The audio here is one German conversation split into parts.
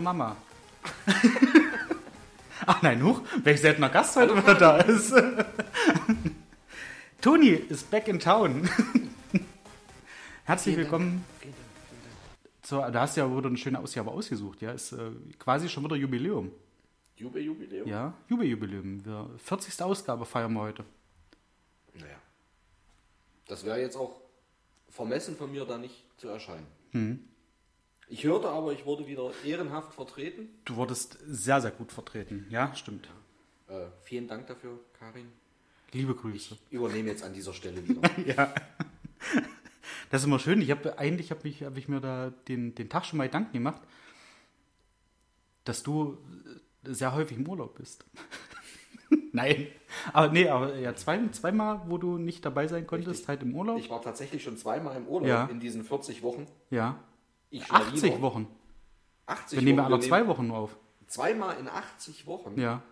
Hallo Mama. Ach nein, huch, welch seltener Gast heute wieder da ist. Toni ist back in town. Herzlich willkommen. Zur, da hast du ja wieder eine schöne Ausgabe ausgesucht. Ja, ist äh, quasi schon wieder Jubiläum. Jubel, Jubiläum? Ja, Jubiläum. Wir, 40. Ausgabe feiern wir heute. Naja. Das wäre jetzt auch vermessen von mir, da nicht zu erscheinen. Hm. Ich hörte aber, ich wurde wieder ehrenhaft vertreten. Du wurdest sehr, sehr gut vertreten. Ja, stimmt. Äh, vielen Dank dafür, Karin. Liebe Grüße. Ich übernehme jetzt an dieser Stelle wieder. ja. Das ist immer schön. Ich habe eigentlich habe ich, hab ich mir da den, den Tag schon mal Gedanken gemacht, dass du sehr häufig im Urlaub bist. Nein. Aber nee, aber ja, zwei, zweimal, wo du nicht dabei sein konntest, Richtig. halt im Urlaub. Ich war tatsächlich schon zweimal im Urlaub Ja. in diesen 40 Wochen. ja. Ich schon 80 wieder. Wochen. 80 Wir nehmen Wochen. alle zwei Wochen nur auf. Zweimal in 80 Wochen. Ja.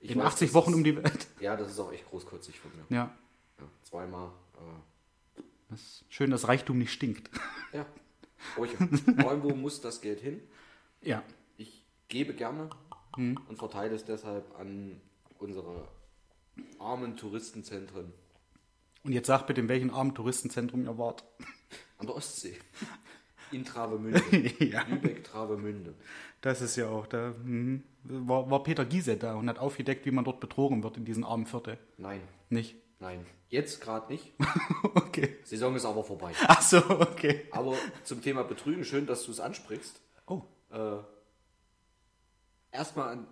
Ich In weiß, 80 das Wochen ist- um die Welt. Ja, das ist auch echt großkotzig von mir. Ja. Ja, zweimal. Äh, Das ist schön, dass Reichtum nicht stinkt. ja. Irgendwo muss das Geld hin. Ja. Ich gebe gerne Hm. und verteile es deshalb an unsere armen Touristenzentren Und jetzt sag bitte, in welchem armen Touristenzentrum ihr wart. an der Ostsee. In Travemünde. Ja. Lübeck, Travemünde. Das ist ja auch, da mhm. war, war Peter Giese da und hat aufgedeckt, wie man dort betrogen wird in diesen armen Viertel. Nein, Nicht? nein. Jetzt gerade nicht. Okay. Saison ist aber vorbei. Ach so, okay. Aber zum Thema Betrügen, schön, dass du es ansprichst. Oh, Äh, Erstmal an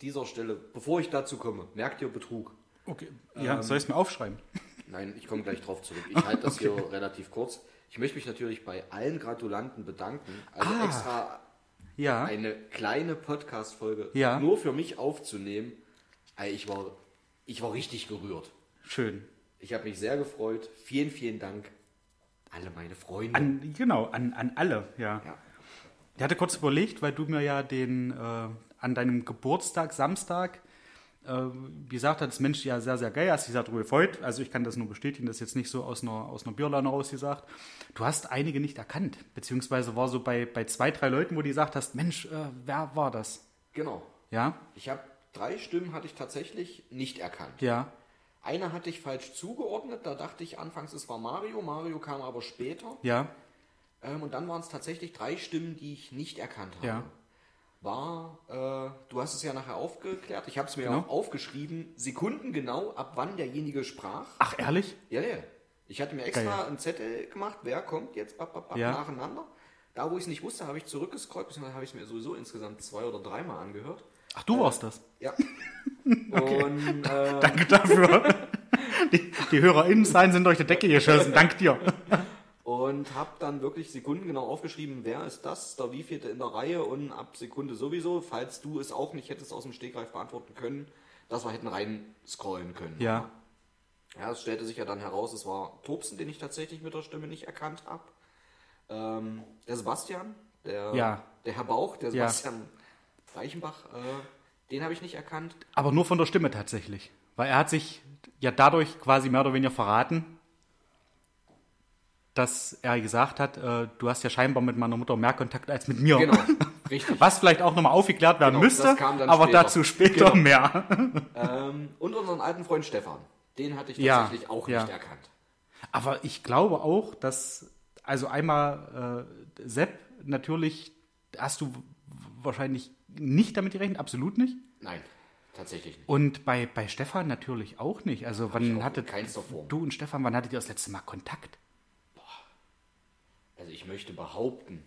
dieser Stelle, bevor ich dazu komme, merkt ihr Betrug? okay. Ja, soll ich es mir aufschreiben? Nein, ich komme gleich drauf zurück. Ich halte das hier relativ kurz. Ich möchte mich natürlich bei allen Gratulanten bedanken. Also Ah. extra Ja. eine kleine Podcast-Folge Ja. nur für mich aufzunehmen. Ich war, ich war richtig gerührt. Schön. Ich habe mich sehr gefreut. Vielen, vielen Dank. Alle meine Freunde. An, genau, an, an alle, ja. ja. Ich hatte kurz überlegt, weil du mir ja den äh, an deinem Geburtstag, Samstag, äh, gesagt hast, Mensch, ja, sehr, sehr geil, hast sehr darüber gefreut. Also ich kann das nur bestätigen, das ist jetzt nicht so aus einer, aus einer Bierlaune rausgesagt. Du hast einige nicht erkannt, beziehungsweise war so bei, bei zwei, drei Leuten, wo du gesagt hast, Mensch, äh, wer war das? Genau. Ja, Ich habe drei Stimmen hatte ich tatsächlich nicht erkannt. ja, Eine hatte ich falsch zugeordnet. Da dachte ich anfangs, es war Mario. Mario kam aber später. ja, Ähm, und dann waren es tatsächlich drei Stimmen, die ich nicht erkannt habe. Ja. War, äh, du hast es ja nachher aufgeklärt, ich habe es mir Genau. auch aufgeschrieben, sekundengenau, ab wann derjenige sprach. Ach, ehrlich? Ja, ja. Ich hatte mir extra Geil. einen Zettel gemacht, wer kommt jetzt bap, bap, bap, Ja. nacheinander. Da, wo ich es nicht wusste, habe ich zurückgescrollt, beziehungsweise habe ich es mir sowieso insgesamt zwei oder dreimal angehört. Ach, du warst das. Ja. Und äh, Danke dafür. Die, die HörerInnenzahlen sind durch die Decke geschossen. Dank dir. Und habe dann wirklich sekundengenau aufgeschrieben, wer ist das, der wievielte in der Reihe und ab Sekunde sowieso, falls du es auch nicht hättest aus dem Stegreif beantworten können, dass wir hätten rein scrollen können. Ja, Ja, es stellte sich ja dann heraus, es war Tobsen, den ich tatsächlich mit der Stimme nicht erkannt habe. Ähm, der Sebastian, der, Ja. der Herr Bauch, der Ja. Sebastian Reichenbach, äh, den habe ich nicht erkannt. aber nur von der Stimme tatsächlich. Weil er hat sich ja dadurch quasi mehr oder weniger verraten, dass er gesagt hat, äh, du hast ja scheinbar mit meiner Mutter mehr Kontakt als mit mir. Genau, richtig. Was vielleicht auch nochmal aufgeklärt werden Genau, müsste, aber später. dazu später Genau. mehr. ähm, und unseren alten Freund Stefan, den hatte ich Ja, tatsächlich auch ja. nicht erkannt. Aber ich glaube auch, dass, also einmal äh, Sepp, natürlich hast du wahrscheinlich nicht damit gerechnet, absolut nicht. Nein, tatsächlich nicht. Und bei, bei Stefan natürlich auch nicht. Also wann auch hattet du und Stefan, wann hattet ihr das letzte Mal Kontakt? Also ich möchte behaupten,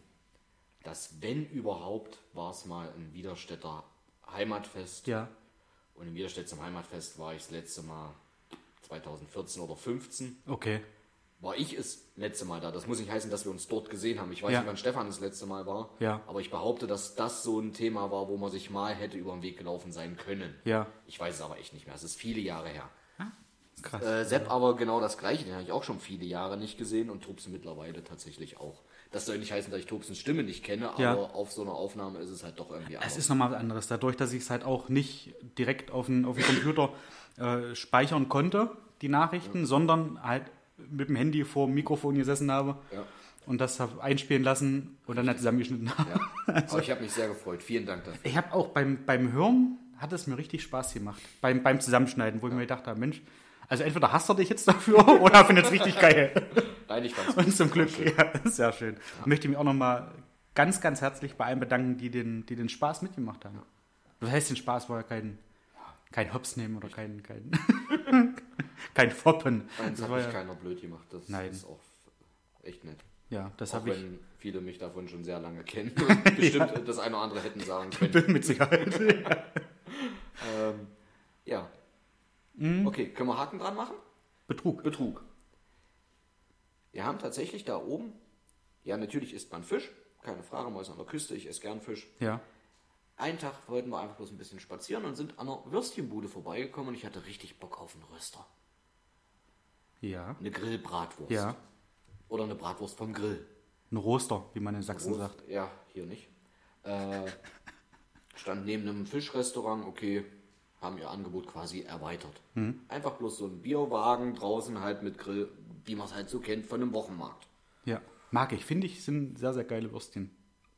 dass wenn überhaupt, war es mal ein Widerstädter Heimatfest. Ja. Und im Widerstedt zum Heimatfest war ich das letzte Mal 2014 oder 15. Okay. War ich das letzte Mal da. Das muss nicht heißen, dass wir uns dort gesehen haben. Ich weiß Ja. nicht, wann Stefan das letzte Mal war. Ja. Aber ich behaupte, dass das so ein Thema war, wo man sich mal hätte über den Weg gelaufen sein können. Ja. Ich weiß es aber echt nicht mehr. Es ist viele Jahre her. Krass. Äh, Sepp aber genau das gleiche, den habe ich auch schon viele Jahre nicht gesehen und Tobsen mittlerweile tatsächlich auch. Das soll nicht heißen, dass ich Tobsens Stimme nicht kenne, aber Ja. auf so einer Aufnahme ist es halt doch irgendwie Es anders. ist nochmal was anderes. Dadurch, dass ich es halt auch nicht direkt auf den, auf den Computer äh, speichern konnte, die Nachrichten, sondern halt mit dem Handy vor dem Mikrofon gesessen habe, Ja. und das hab einspielen lassen und dann halt zusammengeschnitten haben. Ja. Aber ich habe mich sehr gefreut. Vielen Dank dafür. Ich habe auch beim, beim Hören hat es mir richtig Spaß gemacht. Beim, beim Zusammenschneiden, wo ich mir gedacht habe, Mensch, also entweder hasst er dich jetzt dafür oder findet es richtig geil. Nein, ich fand's Und zum Glück, ja, sehr schön. Ich möchte mich auch nochmal ganz, ganz herzlich bei allen bedanken, die den, die den Spaß mitgemacht haben. Das heißt, den Spaß war ja kein, kein Hops nehmen oder kein, kein, kein Foppen. Eins Das hat mich ja, keiner blöd gemacht. Das Nein. ist auch echt nett. ja, das habe ich wenn viele mich davon schon sehr lange kennen und bestimmt das eine oder andere hätten sagen können. mit Sicherheit. Ähm, ja. Mhm. Okay, können wir Haken dran machen? Betrug. Betrug. Wir haben tatsächlich da oben, ja, natürlich isst man Fisch, keine Frage, mal ist an der Küste, ich esse gern Fisch. Ja. Einen Tag wollten wir einfach bloß ein bisschen spazieren und sind an einer Würstchenbude vorbeigekommen und ich hatte richtig Bock auf einen Röster. Ja. Eine Grillbratwurst. Ja. Oder eine Bratwurst vom Grill. Ein Roster, wie man in Sachsen Groß- sagt. Ja, hier nicht. Äh, stand neben einem Fischrestaurant, okay, haben ihr Angebot quasi erweitert. Mhm. Einfach bloß so ein Bierwagen draußen halt mit Grill, wie man es halt so kennt von einem Wochenmarkt. Ja. Mag ich. Finde ich, sind sehr, sehr geile Würstchen.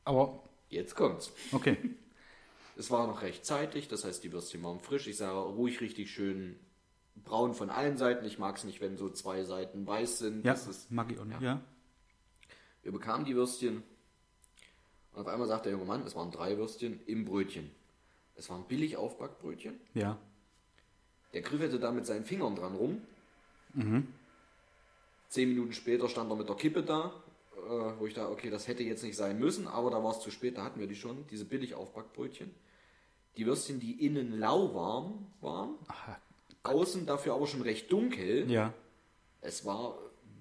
Aber, Jetzt kommt's. okay. Es war noch recht zeitig, das heißt, die Würstchen waren frisch. Ich sage ruhig richtig schön braun von allen Seiten. Ich mag es nicht, wenn so zwei Seiten weiß sind. Ja, Das ist, mag ich auch nicht. Ja. wir bekamen die Würstchen und auf einmal sagt der junge Mann, es waren drei Würstchen im Brötchen. Es waren billig Aufbackbrötchen. Ja. Der griffelte da mit seinen Fingern dran rum. Mhm. Zehn Minuten später stand er mit der Kippe da, äh, wo ich da, okay, das hätte jetzt nicht sein müssen, aber da war es zu spät, da hatten wir die schon, diese billig Aufbackbrötchen. Die Würstchen, die innen lauwarm waren, Ach, außen dafür aber schon recht dunkel. ja. Es war,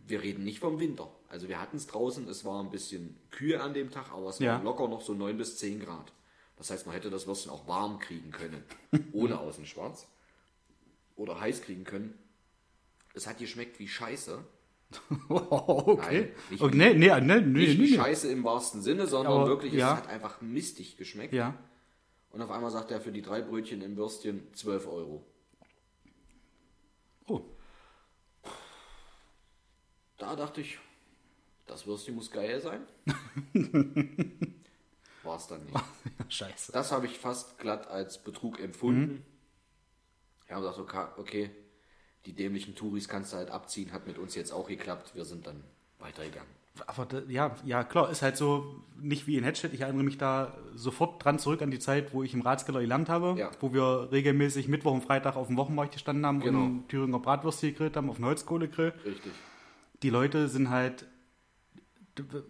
wir reden nicht vom Winter. Also wir hatten es draußen, es war ein bisschen kühl an dem Tag, aber es Ja. war locker noch so 9 bis 10 Grad. Das heißt, man hätte das Würstchen auch warm kriegen können, ohne außen schwarz. Oder heiß kriegen können. Es hat geschmeckt wie Scheiße. okay. Nein, nicht- oh, nee, nee, nee, Nicht nee. Scheiße im wahrsten Sinne, sondern Aber, wirklich, ja. es hat einfach mistig geschmeckt. Ja. Und auf einmal sagt er für die drei Brötchen im Würstchen 12 Euro. Oh, Da dachte ich, das Würstchen muss geil sein. War es dann nicht. scheiße. Das habe ich fast glatt als Betrug empfunden. Wir haben gesagt, okay, okay, die dämlichen Touris kannst du halt abziehen, hat mit uns jetzt auch geklappt. Wir sind dann weitergegangen. Aber da, ja, ja, klar, ist halt so nicht wie in Hedstedt. Ich erinnere mich da sofort dran zurück an die Zeit, wo ich im Ratskeller gelernt habe, Ja. wo wir regelmäßig Mittwoch und Freitag auf dem Wochenmarkt gestanden haben Genau. und Thüringer Bratwürste gegrillt haben auf dem Holzkohlegrill. Richtig. Die Leute sind halt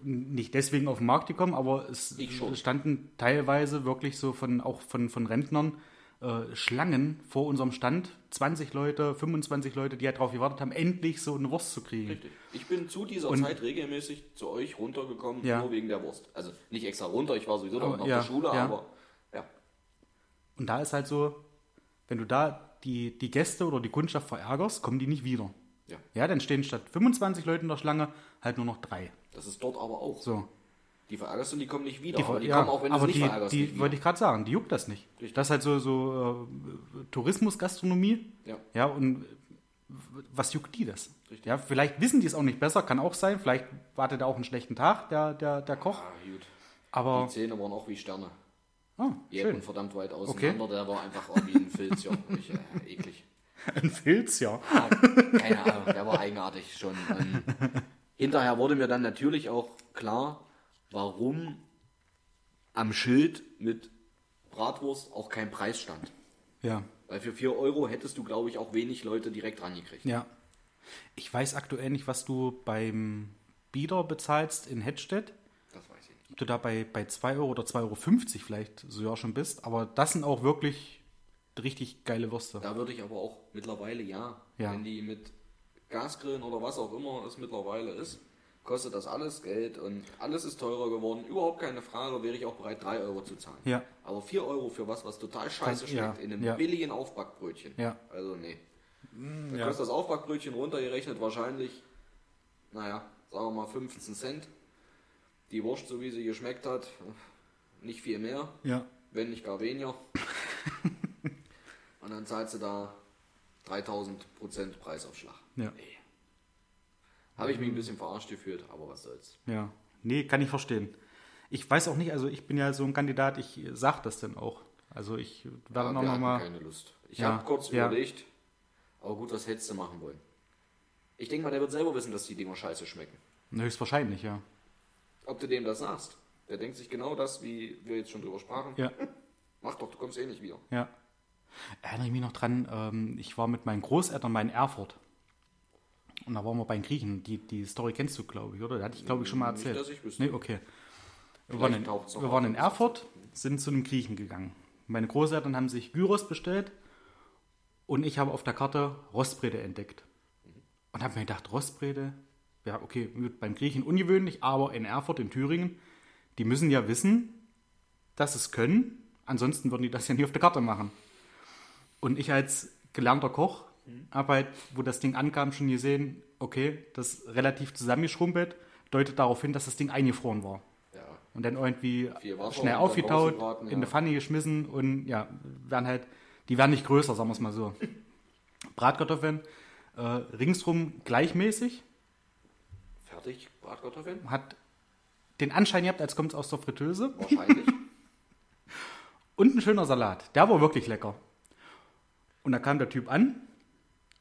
nicht deswegen auf den Markt gekommen, aber es standen teilweise wirklich so von auch von, von Rentnern äh, Schlangen vor unserem Stand. 20 Leute, 25 Leute, die halt darauf gewartet haben, endlich so eine Wurst zu kriegen. Richtig. Ich bin zu dieser Und- Zeit regelmäßig zu euch runtergekommen, Ja. nur wegen der Wurst. Also nicht extra runter, ich war sowieso noch auf ja, der Schule, ja. aber ja. Und da ist halt so, wenn du da die, die Gäste oder die Kundschaft verärgerst, kommen die nicht wieder. Ja. Ja, dann stehen statt 25 Leuten in der Schlange halt nur noch drei. Das ist dort aber auch. So. Die verärgerst du und die kommen nicht wieder. Die, aber die ja, kommen auch, wenn du sie nicht die, verärgerst. die wollte ich gerade sagen, die juckt das nicht. Richtig. Das ist halt so, so äh, Tourismus-Gastronomie. Ja. Ja, und was juckt die das? Richtig. Ja, vielleicht wissen die es auch nicht besser, kann auch sein. Vielleicht wartet er auch einen schlechten Tag, der, der, der Koch. Ah, gut. Aber, Die Zähne waren auch wie Sterne. ah, Die schön. verdammt weit auseinander. Der war einfach wie ein Filz. Ja. Ich, äh, eklig. Ein Filz, ja. Ah, keine Ahnung, der war eigenartig schon. Ähm, hinterher wurde mir dann natürlich auch klar, warum am Schild mit Bratwurst auch kein Preis stand. Ja, Weil für 4 Euro hättest du, glaube ich, auch wenig Leute direkt rangekriegt. ja. Ich weiß aktuell nicht, was du beim Bieder bezahlst in Hedstedt. Das weiß ich nicht. ob du da bei, bei 2 Euro oder 2,50 Euro vielleicht sogar schon bist. Aber das sind auch wirklich richtig geile Würste. Da würde ich aber auch mittlerweile ja, Ja. wenn die mit Gasgrillen oder was auch immer es mittlerweile ist, kostet das alles Geld und alles ist teurer geworden. Überhaupt keine Frage, wäre ich auch bereit, 3 Euro zu zahlen. Ja. Aber 4 Euro für was, was total scheiße schmeckt, ja, in einem ja. billigen Aufbackbrötchen. Ja. Also nee. Da ja. kostet das Aufbackbrötchen runtergerechnet wahrscheinlich, naja, sagen wir mal 15 Cent. Die Wurst, so wie sie geschmeckt hat, nicht viel mehr Ja. wenn nicht gar weniger. Und dann zahlst du da 3000 Prozent Preisaufschlag. Ja. Nee. Habe ich mich ein bisschen verarscht gefühlt, aber was soll's. Ja. Nee, kann ich verstehen. Ich weiß auch nicht, also ich bin ja so ein Kandidat, ich sag das dann auch. Also ich werde Ja, noch hatten mal. keine Lust. Ich Ja, habe kurz ja. überlegt, aber gut, was hättest du machen wollen? Ich denke mal, der wird selber wissen, dass die Dinger scheiße schmecken. Höchstwahrscheinlich, ja. Ob du dem das sagst, der denkt sich genau das, wie wir jetzt schon drüber sprachen. Ja, Mach doch, du kommst eh nicht wieder. ja. Erinnere ich mich noch dran, ähm, ich war mit meinen Großeltern mal in Erfurt. Und da waren wir bei den Griechen. Die, die Story kennst du, glaube ich, oder? Die hatte ich, glaube ich, schon mal Nicht, erzählt. dass ich wüsste. Nee, okay. Wir waren, in, wir waren in Erfurt, sind zu einem Griechen gegangen. Meine Großeltern haben sich Gyros bestellt und ich habe auf der Karte Rostbrede entdeckt. Und habe mir gedacht, Rostbrede, ja, okay, beim Griechen ungewöhnlich, aber in Erfurt, in Thüringen, die müssen ja wissen, dass es können. Ansonsten würden die das ja nie auf der Karte machen. Und ich als gelernter Koch habe halt, wo das Ding ankam, schon gesehen, okay, das ist relativ zusammengeschrumpelt, deutet darauf hin, dass das Ding eingefroren war. Ja. Und dann irgendwie schnell aufgetaut, rausgebraten, in ja. eine Pfanne geschmissen und ja, werden halt, die werden nicht größer, sagen wir es mal so. Bratkartoffeln äh, ringsrum gleichmäßig, Fertig, Bratkartoffeln? hat den Anschein gehabt, als kommt es aus der Fritteuse. Wahrscheinlich. Und ein schöner Salat. Der war wirklich lecker. Und da kam der Typ an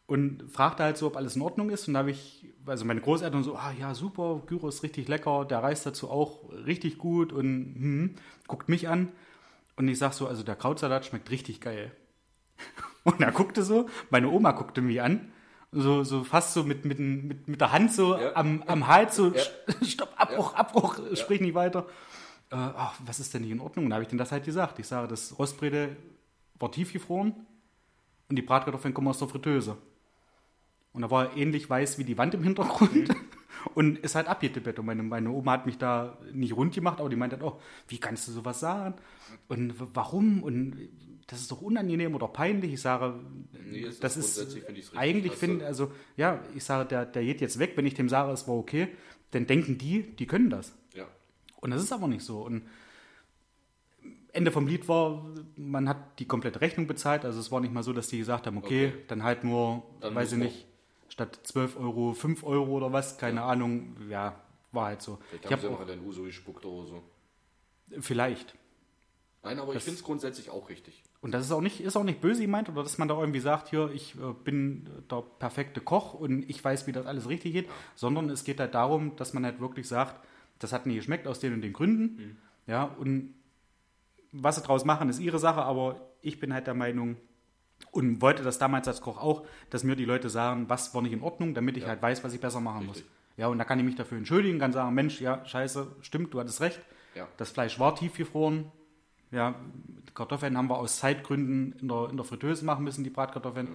und fragte halt so, ob alles in Ordnung ist. Und da habe ich, also meine Großeltern so, ah ja, super, Gyro ist richtig lecker, der Reis dazu auch richtig gut und hm, guckt mich an. Und ich sag so, also der Krautsalat schmeckt richtig geil. Und er guckte so, meine Oma guckte mich an, so, so fast so mit, mit, mit, mit der Hand so Ja. am, am Hals, so, Ja. stopp, Abbruch, Abbruch, sprich nicht weiter. Äh, ach, was ist denn nicht in Ordnung? Und da habe ich denen das halt gesagt. Ich sage, das Rostbrede war tiefgefroren und die Bratkartoffeln kommen aus der Fritteuse. Und da war er ähnlich weiß wie die Wand im Hintergrund und ist halt abgetippet. Und meine, meine Oma hat mich da nicht rund gemacht, aber die meinte halt auch, wie kannst du sowas sagen? Und warum? Und das ist doch unangenehm oder peinlich. Ich sage, Nee, das ist richtig, eigentlich dass finde, also ja, ich sage, der, der geht jetzt weg, wenn ich dem sage, es war okay, dann denken die, die können das. Ja. Und das ist aber nicht so. Und Ende vom Lied war, man hat die komplette Rechnung bezahlt. Also es war nicht mal so, dass die gesagt haben, okay, Okay. dann halt nur, Dann weiß ich nicht, statt 12 Euro 5 Euro oder was, keine Ahnung. Ja, war halt so. Vielleicht Ich haben sie habe noch in den Uso gespuckt oder so. vielleicht. Nein, aber ich Das- finde es grundsätzlich auch richtig. Und das ist auch nicht, ist auch nicht böse gemeint oder dass man da irgendwie sagt, hier, ich äh, bin der perfekte Koch und ich weiß, wie das alles richtig geht, sondern es geht halt darum, dass man halt wirklich sagt, das hat nie geschmeckt aus den und den Gründen. Ja, und was sie draus machen, ist ihre Sache, aber ich bin halt der Meinung und wollte das damals als Koch auch, dass mir die Leute sagen, was war nicht in Ordnung, damit ich Ja. halt weiß, was ich besser machen Richtig. muss. Ja, und da kann ich mich dafür entschuldigen, kann sagen, Mensch, ja, scheiße, stimmt, du hattest recht. Ja. Das Fleisch war tiefgefroren. Ja, Kartoffeln haben wir aus Zeitgründen in der, in der Fritteuse machen müssen, die Bratkartoffeln.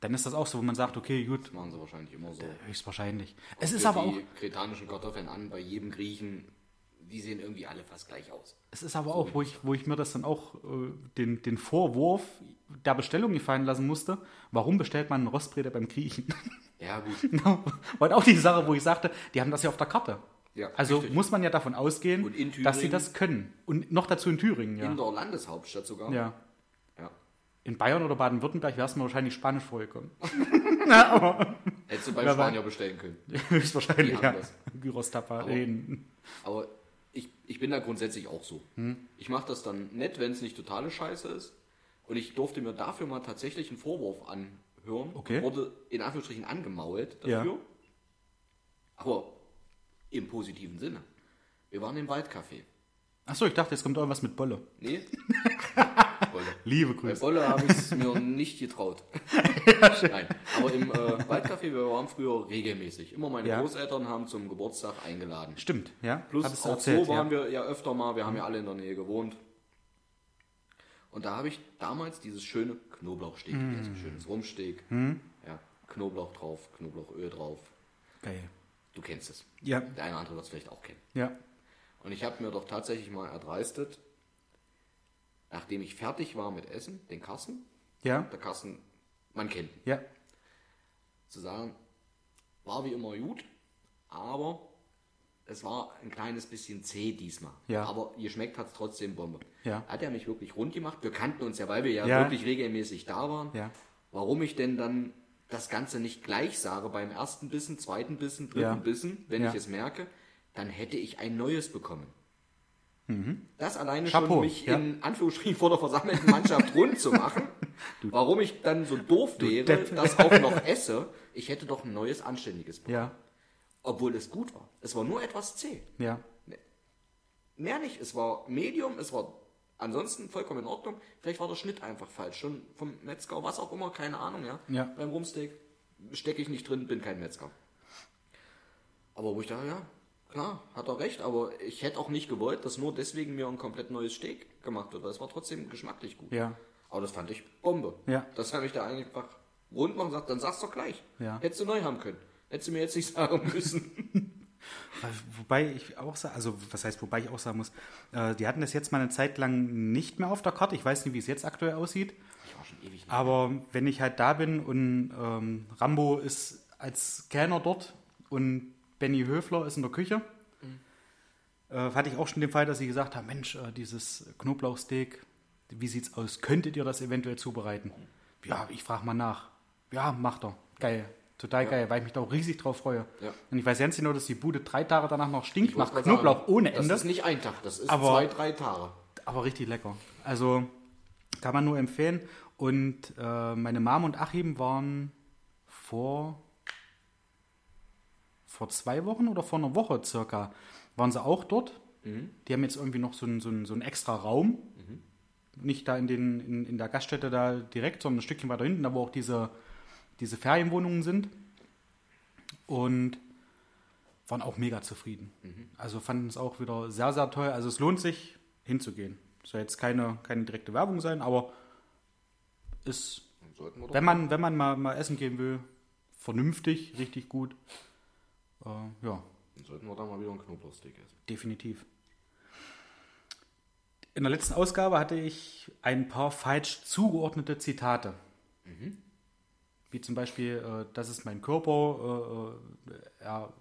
Dann ist das auch so, wo man sagt, okay, gut, Das machen sie wahrscheinlich immer so. höchstwahrscheinlich. Es ist aber auch, die kretanischen Kartoffeln an, bei jedem Griechen, die sehen irgendwie alle fast gleich aus. es ist aber auch, wo ich, wo ich mir das dann auch äh, den, den Vorwurf der Bestellung gefallen lassen musste, warum bestellt man einen Rostbrede beim Griechen? Ja, gut. Genau. War auch die Sache, wo ich sagte, die haben das ja auf der Karte. Ja, also richtig. muss man ja davon ausgehen, Und in dass sie Thüringen- das können. Und noch dazu in Thüringen, ja. In der Landeshauptstadt sogar. ja. ja. In Bayern oder Baden-Württemberg wäre es mir wahrscheinlich Spanisch vorgekommen. Hättest du beim Spanier bestellen können. Höchstwahrscheinlich, ja. Gyros Tapa. Aber- reden. Aber ich, ich bin da grundsätzlich auch so. Hm. Ich mache das dann nett, wenn es nicht totale Scheiße ist. Und ich durfte mir dafür mal tatsächlich einen Vorwurf anhören. Okay. Wurde in Anführungsstrichen angemault dafür. Ja. Aber im positiven Sinne. Wir waren im Waldcafé. Achso, ich dachte, jetzt kommt irgendwas mit Bolle. Nee? Bolle. Liebe Bei Grüße. Bolle habe ich es mir nicht getraut. Nein, aber im äh, Waldcafé, wir waren früher regelmäßig. Immer meine Ja. Großeltern haben zum Geburtstag eingeladen. Stimmt, ja. Plus du auch erzählt, so waren ja. wir ja öfter mal, wir haben ja alle in der Nähe gewohnt. Und da habe ich damals dieses schöne Knoblauchsteak Mm. gegessen, schönes Rumsteak. Ja, Knoblauch drauf, Knoblauchöl drauf. Geil. Du kennst es. Ja, Der eine oder andere wird es vielleicht auch kennen. ja. Und ich habe mir doch tatsächlich mal erdreistet, nachdem ich fertig war mit Essen, den Kassen, Ja, der Kassen, man kennt ihn, ja. zu sagen, war wie immer gut, aber es war ein kleines bisschen zäh diesmal. Ja. Aber geschmeckt hat es trotzdem Bombe. Ja. Hat er mich wirklich rund gemacht. Wir kannten uns ja, weil wir ja, Ja. wirklich regelmäßig da waren. Ja. Warum ich denn dann das Ganze nicht gleich sage beim ersten Bissen, zweiten Bissen, dritten. Bissen, wenn ich es merke, dann hätte ich ein neues bekommen. Das alleine Mhm. Chapeau, schon mich ja. in Anführungsstrichen vor der versammelten Mannschaft rund zu machen, warum ich dann so doof wäre, Depp. das auch noch esse, ich hätte doch ein neues, anständiges bekommen. Ja, Obwohl es gut war. Es war nur etwas zäh. ja. Mehr nicht. Es war Medium, es war ansonsten vollkommen in Ordnung. Vielleicht war der Schnitt einfach falsch. Schon vom Metzger, was auch immer, keine Ahnung, ja. Ja. Beim Rumsteak stecke ich nicht drin, bin kein Metzger. Aber wo ich dachte, ja, klar, hat er recht, aber ich hätte auch nicht gewollt, dass nur deswegen mir ein komplett neues Steak gemacht wird, weil es war trotzdem geschmacklich gut. Ja. Aber das fand ich Bombe. Ja. Das habe ich da einfach rund machen und gesagt, dann sag's doch gleich. Ja. Hättest du neu haben können. Hättest du mir jetzt nicht sagen müssen. Wobei ich auch sage, also was heißt, wobei ich auch sagen muss, äh, die hatten das jetzt mal eine Zeit lang nicht mehr auf der Karte. Ich weiß nicht, wie es jetzt aktuell aussieht. Ich war schon ewig nicht. Aber wenn ich halt da bin und ähm, Rambo ist als Kellner dort und Benny Höfler ist in der Küche, äh, hatte ich auch schon den Fall, dass sie gesagt haben, Mensch, äh, dieses Knoblauchsteak, wie sieht's aus? Könntet ihr das eventuell zubereiten? Ja, ich frage mal nach. Ja, macht er. Geil. Total geil, weil ich mich da auch riesig drauf freue. Ja. Und ich weiß ganz genau, dass die Bude drei Tage danach noch stinkt, nach Knoblauch sagen, ohne Das Ende. ist nicht ein Tag, das ist Aber- zwei, drei Tage. aber richtig lecker. Also kann man nur empfehlen. Und äh, meine Mom und Achim waren vor, vor zwei Wochen oder vor einer Woche circa, waren sie auch dort. Die haben jetzt irgendwie noch so einen, so einen, so einen extra Raum. Nicht da in, den, in, in der Gaststätte da direkt, sondern ein Stückchen weiter hinten, da wo auch diese, diese Ferienwohnungen sind. Und waren auch mega zufrieden. Also fanden es auch wieder sehr, sehr toll. Also es lohnt sich hinzugehen. Soll jetzt keine, keine direkte Werbung sein, aber ist, wenn man, wenn man mal, mal essen gehen will, vernünftig, richtig gut. Äh, ja, Dann sollten wir da mal wieder einen Knoblauchsteak essen. definitiv. In der letzten Ausgabe hatte ich ein paar falsch zugeordnete Zitate. Wie zum Beispiel, äh, das ist mein Körper, äh, äh, er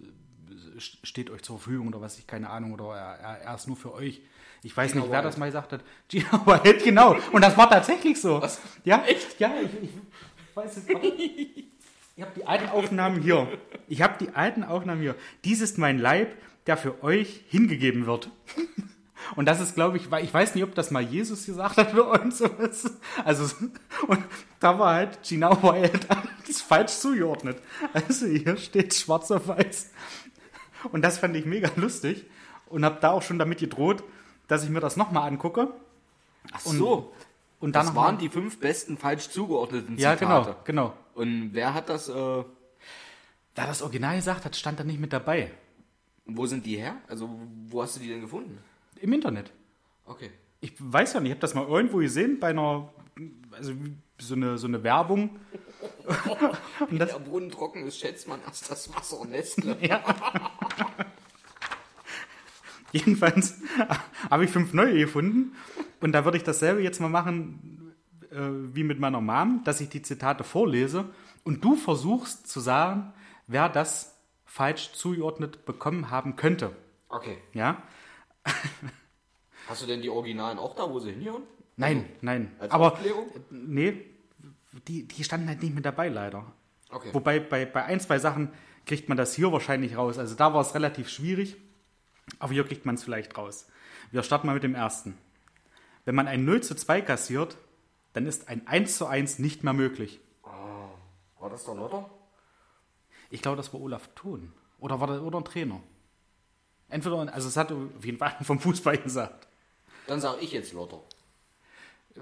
äh, steht euch zur Verfügung oder was ich, keine Ahnung, oder er, er, ist nur für euch. Ich weiß Gina nicht, wer Wild. das mal gesagt hat. Gina Wild, genau. Und das war tatsächlich so. Was? Ja, echt? Ja, ich, ich weiß es nicht. Ich habe die alten Aufnahmen hier. Ich habe die alten Aufnahmen hier. Dies ist mein Leib, der für euch hingegeben wird. Und das ist, glaube ich, ich weiß nicht, ob das mal Jesus gesagt hat für uns. sowas. Also, und da war halt Gina Wild das falsch zugeordnet. Also hier steht schwarz auf weiß. Und das fand ich mega lustig und habe da auch schon damit gedroht, dass ich mir das nochmal angucke. Ach Und- so, Und dann das waren die fünf besten falsch zugeordneten Ja, Zitate. genau, genau. Und wer hat das, äh, Da das Original gesagt hat, stand da nicht mit dabei. wo sind die her? Also, wo hast du die denn gefunden? Im Internet. Okay. Ich weiß ja nicht, ich habe das mal irgendwo gesehen bei einer, also so eine, so eine Werbung. Wenn das, der Brunnen trocken ist, schätzt man erst das Wasser Nestle. jedenfalls habe ich fünf neue gefunden. Und da würde ich dasselbe jetzt mal machen äh, wie mit meiner Mom, dass ich die Zitate vorlese und du versuchst zu sagen, wer das falsch zugeordnet bekommen haben könnte. Okay. Ja? Hast du denn die Originalen auch da, wo sie hinhören? Nein, nein. Als Aber Aufklärung? nee, die, die standen halt nicht mit dabei, leider. Okay. Wobei bei, bei ein, zwei Sachen kriegt man das hier wahrscheinlich raus. Also da war es relativ schwierig, aber hier kriegt man es vielleicht raus. Wir starten mal mit dem ersten. Wenn man ein 0 zu 2 kassiert, dann ist ein 1 zu 1 nicht mehr möglich. War das der Lotter? Ich glaube, das war Olaf Thon. Oder war das oder ein Trainer? Entweder, also es hat auf jeden Fall vom Fußball gesagt. Dann sage ich jetzt Lotter.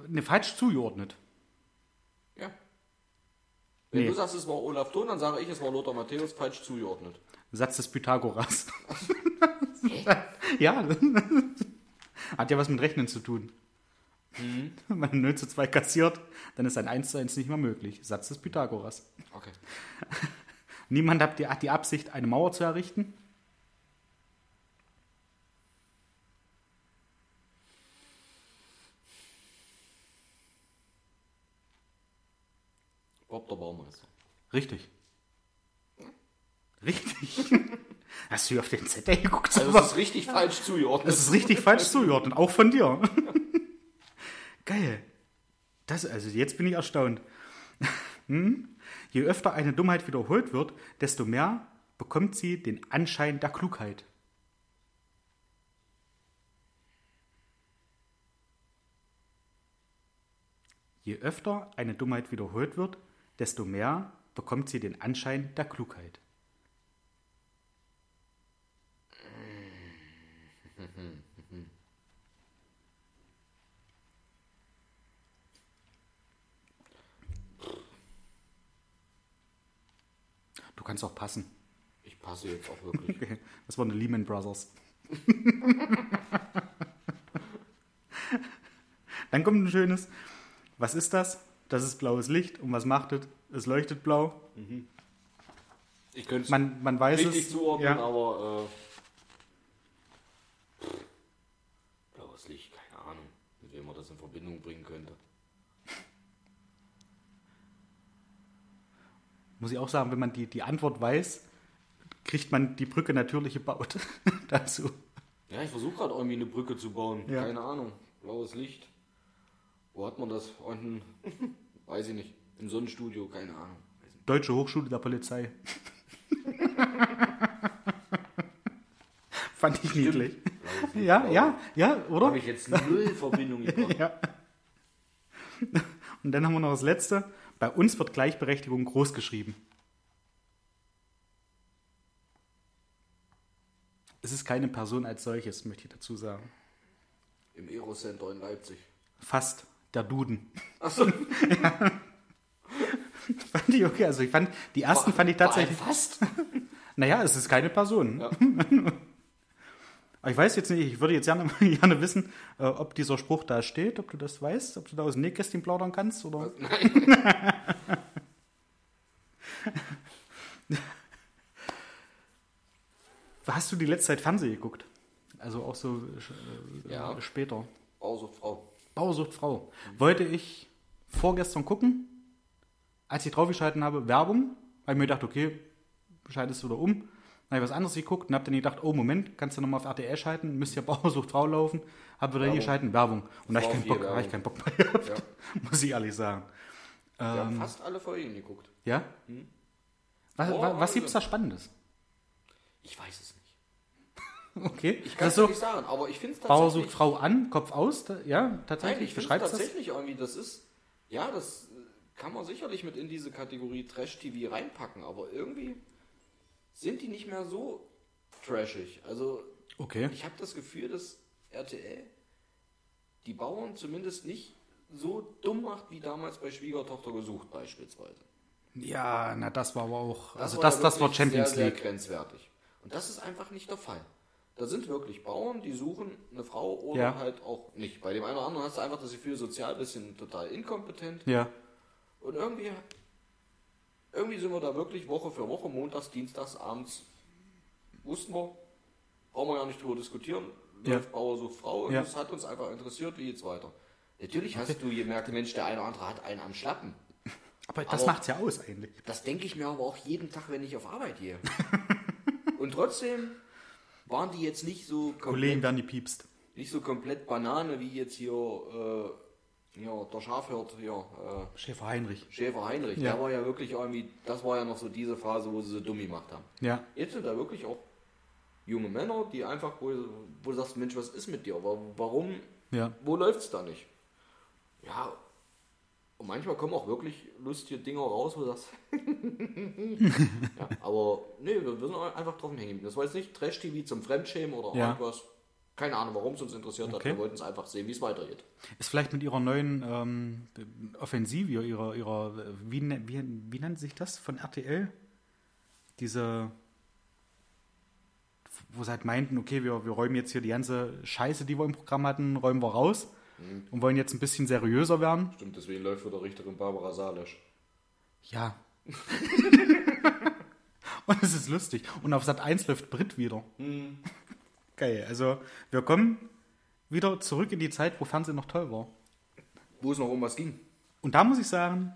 Ne, falsch zugeordnet. Ja. Wenn Nee. du sagst, es war Olaf Thon, dann sage ich, es war Lothar Matthäus falsch zugeordnet. Satz des Pythagoras. ja. Hat ja was mit Rechnen zu tun. Wenn man 0 zu 2 kassiert, dann ist ein 1 zu 1 nicht mehr möglich. Satz des Pythagoras. Okay. Niemand hat die, hat die Absicht, eine Mauer zu errichten. Bob der Baumeister. Richtig. Richtig. Hast du auf den Zettel geguckt? Also es ist richtig falsch zugeordnet. Das ist richtig falsch zugeordnet, auch von dir. Geil. Das, also jetzt bin ich erstaunt. Hm? Je öfter eine Dummheit wiederholt wird, desto mehr bekommt sie den Anschein der Klugheit. Je öfter eine Dummheit wiederholt wird, desto mehr bekommt sie den Anschein der Klugheit. Du kannst auch passen. Ich passe jetzt auch wirklich. Das waren die Lehman Brothers. Dann kommt ein schönes. Was ist das? Das ist blaues Licht. Und was macht es? Es leuchtet blau. Ich könnte es Man, man weiß richtig es. zuordnen, ja. aber äh, blaues Licht, keine Ahnung, mit wem man das in Verbindung bringen könnte. Muss ich auch sagen, wenn man die, die Antwort weiß, kriegt man die Brücke natürlich gebaut dazu. Ja, ich versuche gerade irgendwie eine Brücke zu bauen. Ja. Keine Ahnung. Blaues Licht. Wo hat man das? Unten, weiß ich nicht. Im Sonnenstudio, keine Ahnung. Deutsche Hochschule der Polizei. Fand ich niedlich. Blaues Licht, Ja, ja, ja, oder? Habe ich jetzt null Verbindung gebracht. Ja. Und dann haben wir noch das letzte. Bei uns wird Gleichberechtigung groß geschrieben. Es ist keine Person als solches, möchte ich dazu sagen. Im Aerocenter in Leipzig. Fast der Duden. Achso, Fand ich okay. Also ich fand, die ersten fand ich tatsächlich. fast. Naja, es ist keine Person. Ja. Aber ich weiß jetzt nicht, ich würde jetzt gerne, gerne wissen, äh, ob dieser Spruch da steht, ob du das weißt, ob du da aus dem Nähkästchen plaudern kannst oder. Hast du die letzte Zeit Fernsehen geguckt? Also auch so äh, Ja. später. Bausucht Frau. Wollte ich vorgestern gucken, als ich draufgeschalten habe, Werbung, weil ich mir gedacht, okay, schaltest du da um. Dann habe ich was anderes geguckt und habe dann gedacht, oh Moment, kannst du nochmal auf RTL schalten, müsste ja Bauersucht Frau laufen. Habe wieder Werbung. hingeschalten, Werbung. Und da habe ich, hab ich keinen Bock mehr gehabt, Ja. muss ich ehrlich sagen. Wir Ähm. haben fast alle Folgen geguckt. Ja? Was, Oh, wa- was also. gibt's da Spannendes? Ich weiß es nicht. Okay. Ich kann das es so, nicht sagen, aber ich finde es Bauer tatsächlich... sucht Frau an, Kopf aus, da, ja, Nein, tatsächlich. ich finde Beschreibst das? tatsächlich irgendwie, das ist... Ja, das äh, kann man sicherlich mit in diese Kategorie Trash-TV reinpacken, aber irgendwie sind die nicht mehr so trashig. Also Okay. ich habe das Gefühl, dass RTL die Bauern zumindest nicht so dumm macht, wie damals bei Schwiegertochter gesucht beispielsweise. Ja, na, das war aber auch, also war das, das war Champions sehr, League. Sehr grenzwertig. Und das ist einfach nicht der Fall. Da sind wirklich Bauern, die suchen eine Frau oder Ja. halt auch nicht. Bei dem einen oder anderen hast du einfach das Gefühl, sozial ein bisschen total inkompetent. Ja. Und irgendwie, irgendwie sind wir da wirklich Woche für Woche, montags, dienstags, abends, wussten wir, brauchen wir ja nicht drüber diskutieren, Ja. Bauer sucht Frau und Ja. das hat uns einfach interessiert, wie geht's weiter. Natürlich hast du gemerkt, Mensch, der eine oder andere hat einen am Schlappen. Aber das Aber- macht's ja aus eigentlich. Das denke ich mir aber auch jeden Tag, wenn ich auf Arbeit gehe. Und trotzdem waren die jetzt nicht so Kollegen komplett, werden die piepst. nicht so komplett Banane wie jetzt hier, äh, ja, der Schafhirt, hier, äh, Schäfer Heinrich. Schäfer Heinrich. Ja. Der war ja wirklich irgendwie, das war ja noch so diese Phase, wo sie so dumm gemacht haben. Ja. Jetzt sind da wirklich auch junge Männer, die einfach, wo, wo du sagst, Mensch, was ist mit dir? Wa- Warum, Ja. wo läuft's da nicht? Ja, und manchmal kommen auch wirklich lustige Dinge raus, wo du sagst, ja, aber nee, wir sind einfach drauf hängen. Das war jetzt nicht Trash-TV zum Fremdschämen oder Ja. irgendwas. Keine Ahnung, warum es uns interessiert hat. Okay. Wir wollten es einfach sehen, wie es weitergeht. Ist vielleicht mit ihrer neuen ähm, Offensive, ihrer, ihrer wie, ne- wie, wie nennt sich das von RTL? Diese, wo sie halt meinten, okay, wir, wir räumen jetzt hier die ganze Scheiße, die wir im Programm hatten, räumen wir raus und wollen jetzt ein bisschen seriöser werden. Stimmt, deswegen läuft wieder Richterin Barbara Salesch. Ja. und es ist lustig. Und auf Sat 1 läuft Brit wieder. Geil. Also, wir kommen wieder zurück in die Zeit, wo Fernsehen noch toll war. Wo es noch um was ging. Und da muss ich sagen,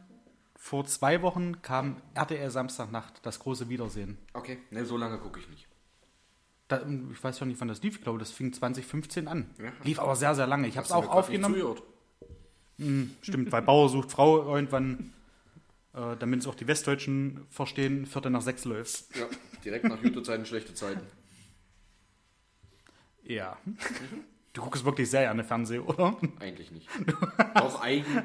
vor zwei Wochen kam RTL Samstagnacht, das große Wiedersehen. Okay, ne, so lange gucke ich nicht. Da, ich weiß ja nicht, wann das lief. Ich glaube, das fing 2015 an. Ja. Lief aber sehr, sehr lange. Ich habe es auch aufgenommen. zugehört? Stimmt, weil Bauer sucht Frau irgendwann äh, damit es auch die Westdeutschen verstehen, Viertel nach sechs läuft. Ja, direkt nach Jutezeiten schlechte Zeiten. Ja. Du guckst wirklich sehr gerne Fernsehen, oder? Eigentlich nicht. Doch, eigentlich,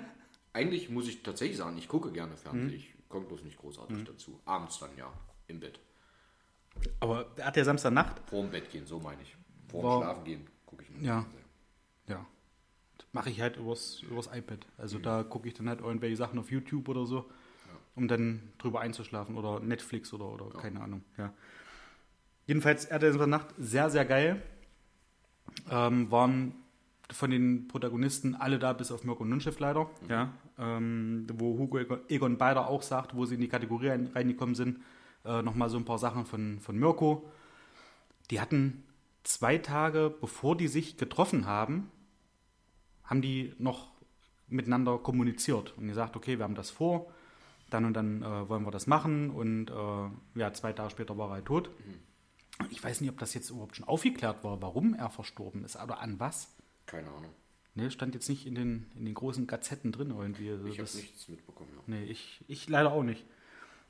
eigentlich muss ich tatsächlich sagen, ich gucke gerne Fernsehen. Ich komme bloß nicht großartig dazu. Abends dann ja, im Bett. Aber hat der Samstagnacht? Vorm Bett gehen, so meine ich. Vorm Wow. Schlafen gehen gucke ich mal Ja. Fernsehen. Ja. Mache ich halt übers, übers iPad. Also da gucke ich dann halt irgendwelche Sachen auf YouTube oder so, um dann drüber einzuschlafen. Oder Netflix oder, oder keine Ahnung. Ja. Jedenfalls Erde in der Nacht sehr, sehr geil. Ähm, waren von den Protagonisten alle da, bis auf Mirko Nunchef leider. Ja. Ähm, wo Hugo Egon- Beider auch sagt, wo sie in die Kategorie rein- reingekommen sind, äh, nochmal so ein paar Sachen von, von Mirko. Die hatten zwei Tage, bevor die sich getroffen haben, haben die noch miteinander kommuniziert und gesagt, okay, wir haben das vor, dann und dann äh, wollen wir das machen und äh, ja, zwei Tage später war er halt tot. Ich weiß nicht, ob das jetzt überhaupt schon aufgeklärt war, warum er verstorben ist oder an was. Keine Ahnung. Ne, stand jetzt nicht in den, in den großen Gazetten drin irgendwie. Also Ich habe nichts mitbekommen. Ja. Nee, ich, ich leider auch nicht.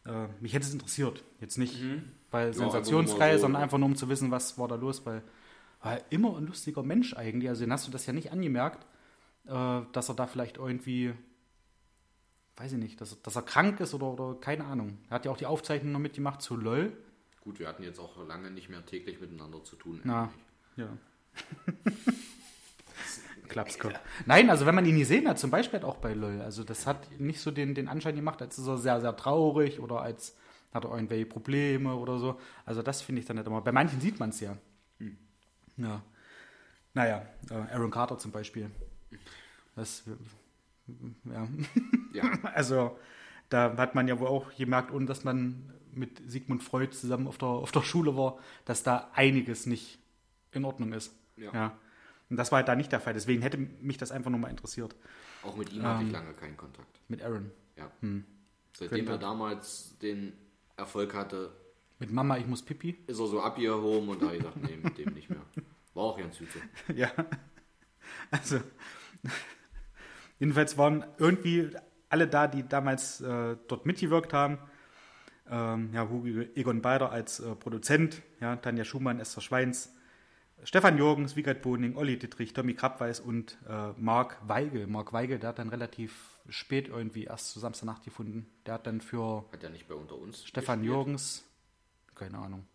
Äh, mich hätte es interessiert. Jetzt nicht weil einfach nur sensationsgeil, so- sondern einfach nur um zu wissen, was war da los, weil war immer ein lustiger Mensch eigentlich. Also den hast du das ja nicht angemerkt, äh, dass er da vielleicht irgendwie, weiß ich nicht, dass, dass er krank ist oder, oder keine Ahnung. Er hat ja auch die Aufzeichnung noch mitgemacht zu LOL. Gut, wir hatten jetzt auch lange nicht mehr täglich miteinander zu tun. Na, eigentlich. ja. Klapskopf. Nein, also wenn man ihn gesehen hat, zum Beispiel halt auch bei LOL, also das hat nicht so den, den Anschein gemacht, als ist er sehr, sehr traurig oder als hat er irgendwelche Probleme oder so. Also das finde ich dann nicht immer. Bei manchen sieht man es ja. Ja. Naja, äh, Aaron Carter zum Beispiel. Das, ja. Ja, Also da hat man ja wohl auch gemerkt, ohne dass man mit Sigmund Freud zusammen auf der, auf der Schule war, dass da einiges nicht in Ordnung ist. Ja. Und das war halt da nicht der Fall. Deswegen hätte mich das einfach nur mal interessiert auch mit ihm hatte Ähm. ich lange keinen Kontakt. mit Aaron. Ja. Hm. Seitdem Könnte. er damals den Erfolg hatte, Mit Mama, ich muss pipi. ist er so abgehoben und da habe ich gedacht, nee, mit dem nicht mehr. War auch ganz süße. ja. Also, jedenfalls waren irgendwie alle da, die damals äh, dort mitgewirkt haben. Ähm, ja, Hugo Egon Beider als äh, Produzent, ja, Tanja Schumann, Esther Schweins, Stefan Jürgens, Wiegald Boning, Olli Dittrich, Tommy Krabweis und äh, Marc Weigel. Marc Weigel, der hat dann relativ spät irgendwie erst zu Samstagnacht gefunden. Der hat dann für Hat er nicht bei unter uns Stefan gespielt? Jürgens, keine Ahnung.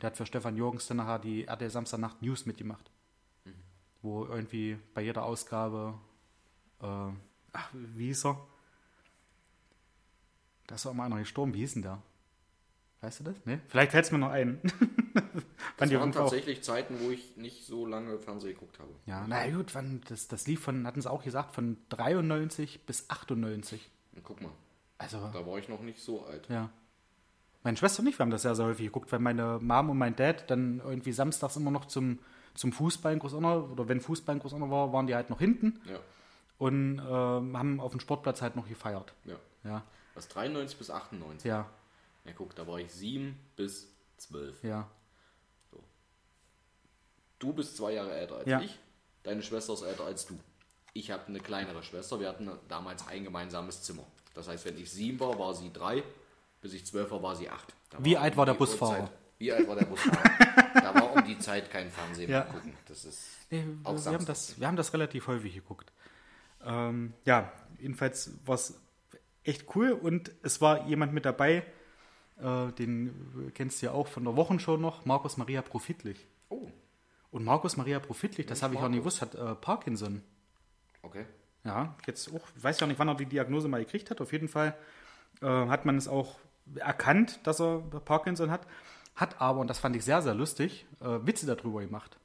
Der hat für Stefan Jürgens dann nachher die RTL Samstagnacht News mitgemacht. Wo irgendwie bei jeder Ausgabe, äh, ach, wie hieß er? Da ist auch mal einer gestorben. Wie hieß denn der? Weißt du das? Ne? Vielleicht fällt es mir noch ein. Das waren Fall auch- tatsächlich Zeiten, wo ich nicht so lange Fernsehen geguckt habe. Ja, na gut, wann, das, das lief von, hatten sie auch gesagt, von 93 bis 98. Und guck mal, Also, da war ich noch nicht so alt. ja. Meine Schwester und ich, wir haben das sehr, sehr häufig geguckt, weil meine Mom und mein Dad dann irgendwie samstags immer noch zum, zum Fußball in Großonner, oder wenn Fußball in Großonner war, waren die halt noch hinten Ja, und ähm, haben auf dem Sportplatz halt noch gefeiert. ja. Ja, Was 93 bis 98? ja, Ja, guck, da war ich 7 bis 12. ja. Du bist zwei Jahre älter als Ja. ich. Deine Schwester ist älter als du. Ich habe eine kleinere Schwester. Wir hatten damals ein gemeinsames Zimmer. Das heißt, wenn ich sieben war, war sie drei. Bis ich zwölf war, war sie acht. Da Wie alt war der Busfahrer? Uhrzeit- Wie alt war der Busfahrer? da war um die Zeit kein Fernsehen Ja. mehr gucken. Das ist Nee, auch wir, haben das, wir haben das relativ häufig geguckt. Ähm, ja, jedenfalls war es echt cool und es war jemand mit dabei, äh, den kennst du ja auch von der Wochenshow noch, Markus Maria Profitlich. Oh, Und Markus Maria Profitlich, das habe ich auch nie gewusst, hat äh, Parkinson. okay. Ja, jetzt auch, ich weiß ja nicht, wann er die Diagnose mal gekriegt hat. Auf jeden Fall äh, hat man es auch erkannt, dass er Parkinson hat. Hat aber, und das fand ich sehr, sehr lustig, äh, Witze darüber gemacht.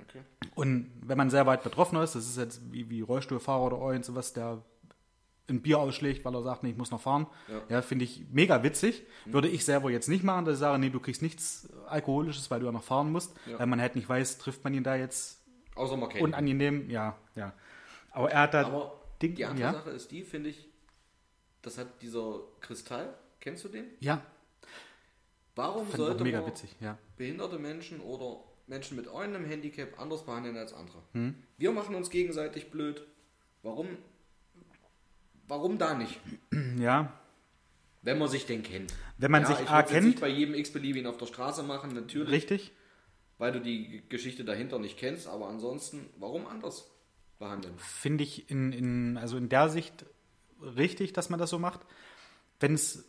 okay. Und wenn man sehr weit betroffen ist, das ist jetzt wie, wie Rollstuhlfahrer oder irgend sowas, der ein Bier ausschlägt, weil er sagt, nee, ich muss noch fahren. Ja. Ja, finde ich mega witzig. Würde ich selber jetzt nicht machen, dass ich sage, nee, du kriegst nichts Alkoholisches, weil du ja noch fahren musst. Ja. Weil man halt nicht weiß, trifft man ihn da jetzt Außer man kennt ihn. unangenehm. Ja, ja. Aber er hat da Aber Ding, die andere ja, Sache ist die, finde ich, das hat dieser Kristall, kennst du den? ja, Warum fand sollte man witzig, ja. behinderte Menschen oder Menschen mit einem Handicap anders behandeln als andere? Hm? Wir machen uns gegenseitig blöd. Warum? Warum da nicht? Ja, Wenn man sich denn kennt. Wenn man ja, sich ich A kennt. nicht bei jedem x-beliebigen auf der Straße machen, natürlich. Richtig? Weil du die Geschichte dahinter nicht kennst, aber ansonsten, warum anders behandeln? Finde ich in, in, also in der Sicht richtig, dass man das so macht, wenn es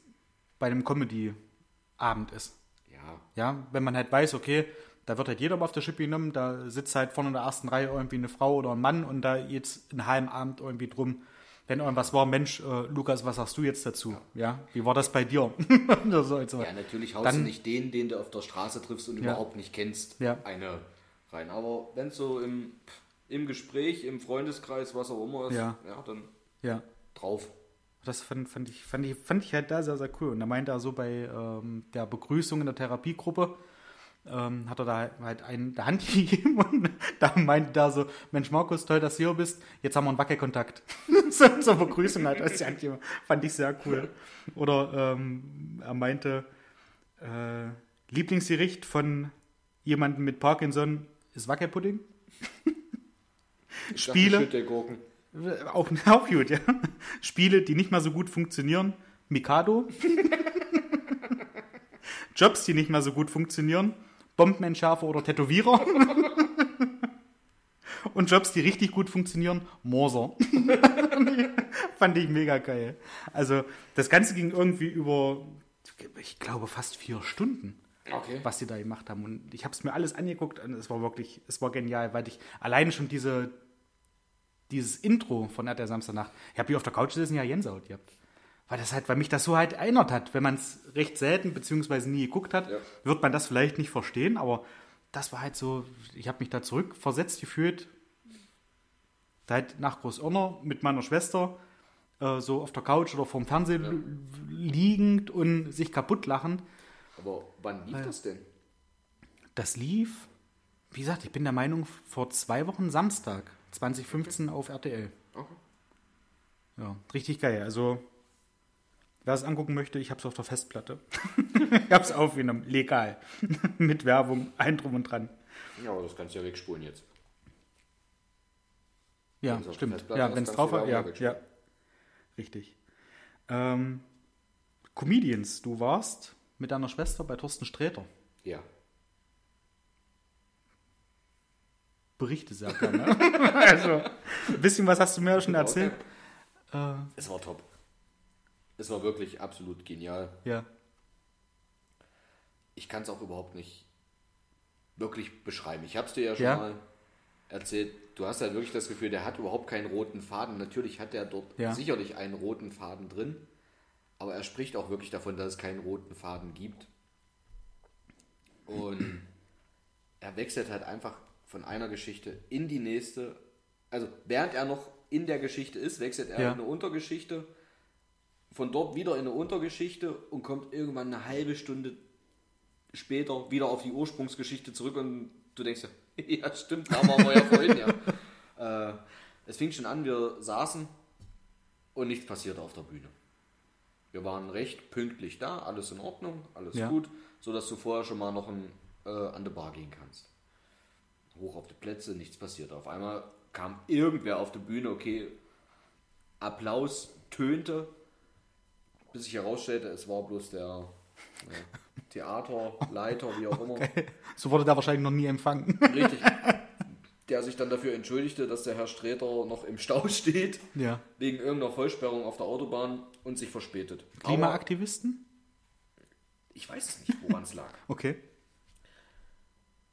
bei einem Comedy-Abend ist. Ja, Ja, wenn man halt weiß, okay, da wird halt jeder mal auf der Schippe genommen, da sitzt halt vorne in der ersten Reihe irgendwie eine Frau oder ein Mann und da jetzt einen halben Abend irgendwie drum, wenn irgendwas war, Mensch, äh, Lukas, was sagst du jetzt dazu? Ja, wie war das bei dir? So, also. ja natürlich haust Dann- du nicht den, den du auf der Straße triffst und Ja. überhaupt nicht kennst, Ja. eine rein. Aber wenn es so im, im Gespräch, im Freundeskreis, was auch immer ist, Ja. ja dann ja. drauf. Das fand, fand, ich, fand, ich, fand ich halt da sehr, sehr cool. Und da meinte er so bei ähm, der Begrüßung in der Therapiegruppe, ähm, hat er da halt einen der Hand gegeben und da meinte er so, Mensch Markus, toll, dass du hier bist, jetzt haben wir einen Wackelkontakt. so, zur Begrüßung halt, als die Hand gegeben. fand ich sehr cool. Oder ähm, er meinte, äh, Lieblingsgericht von jemandem mit Parkinson ist Wackelpudding. Spiele. Auch, auch gut, ja. Spiele, die nicht mal so gut funktionieren. Mikado. Jobs, die nicht mal so gut funktionieren. Bombenentschärfer oder Tätowierer. Und Jobs, die richtig gut funktionieren. Morser. Fand ich mega geil. Also, das Ganze ging irgendwie über, ich glaube, fast vier Stunden Okay. was die da gemacht haben. Und ich habe es mir alles angeguckt und es war wirklich, es war genial, weil ich alleine schon diese, dieses Intro von RTL Samstagnacht, ich habe hier auf der Couch gesessen, ja Jensaut gehabt. Weil das halt, weil mich das so halt erinnert hat. Wenn man es recht selten beziehungsweise nie geguckt hat, Ja. wird man das vielleicht nicht verstehen, aber das war halt so, ich habe mich da zurückversetzt gefühlt, halt nach Großirner mit meiner Schwester äh, so auf der Couch oder vorm Fernsehen Ja. liegend und sich kaputt lachen. Aber wann lief das denn? Das lief, wie gesagt, ich bin der Meinung, vor zwei Wochen Samstag, 2015 auf RTL. Okay. Ja, richtig geil. Also, wer es angucken möchte, ich habe es auf der Festplatte. ich habe es aufgenommen, legal. Mit Werbung, ein drum und dran. Ja, aber das kannst du ja wegspulen jetzt. Ja, stimmt. Ja, wenn es drauf war, ja, ja. Richtig. Ähm, Comedians, du warst mit deiner Schwester bei Thorsten Sträter. Ja. Berichte sehr gerne. also, ein bisschen was hast du mir schon erzählt. Äh, Es war top. Es war wirklich absolut genial. ja, Ich kann es auch überhaupt nicht wirklich beschreiben. Ich habe es dir ja schon Ja. mal erzählt. Du hast ja wirklich das Gefühl, der hat überhaupt keinen roten Faden. Natürlich hat er dort Ja. sicherlich einen roten Faden drin. Aber er spricht auch wirklich davon, dass es keinen roten Faden gibt. Und er wechselt halt einfach von einer Geschichte in die nächste. Also während er noch in der Geschichte ist, wechselt er Ja. in eine Untergeschichte. Von dort wieder in eine Untergeschichte und kommt irgendwann eine halbe Stunde später wieder auf die Ursprungsgeschichte zurück und du denkst ja, ja stimmt, da waren wir ja vorhin, ja. Äh, es fing schon an, wir saßen und nichts passierte auf der Bühne. Wir waren recht pünktlich da, alles in Ordnung, alles Ja. gut, sodass du vorher schon mal noch ein, äh, an die Bar gehen kannst. Hoch auf die Plätze, nichts passiert. Auf einmal kam irgendwer auf die Bühne, okay, Applaus tönte, bis sich herausstellte, es war bloß der ja, Theaterleiter, wie auch immer. so wurde da wahrscheinlich noch nie empfangen. Richtig. Der sich dann dafür entschuldigte, dass der Herr Sträter noch im Stau steht, ja. wegen irgendeiner Vollsperrung auf der Autobahn und sich verspätet. Aber Klimaaktivisten? ich weiß es nicht, woran es lag. Okay.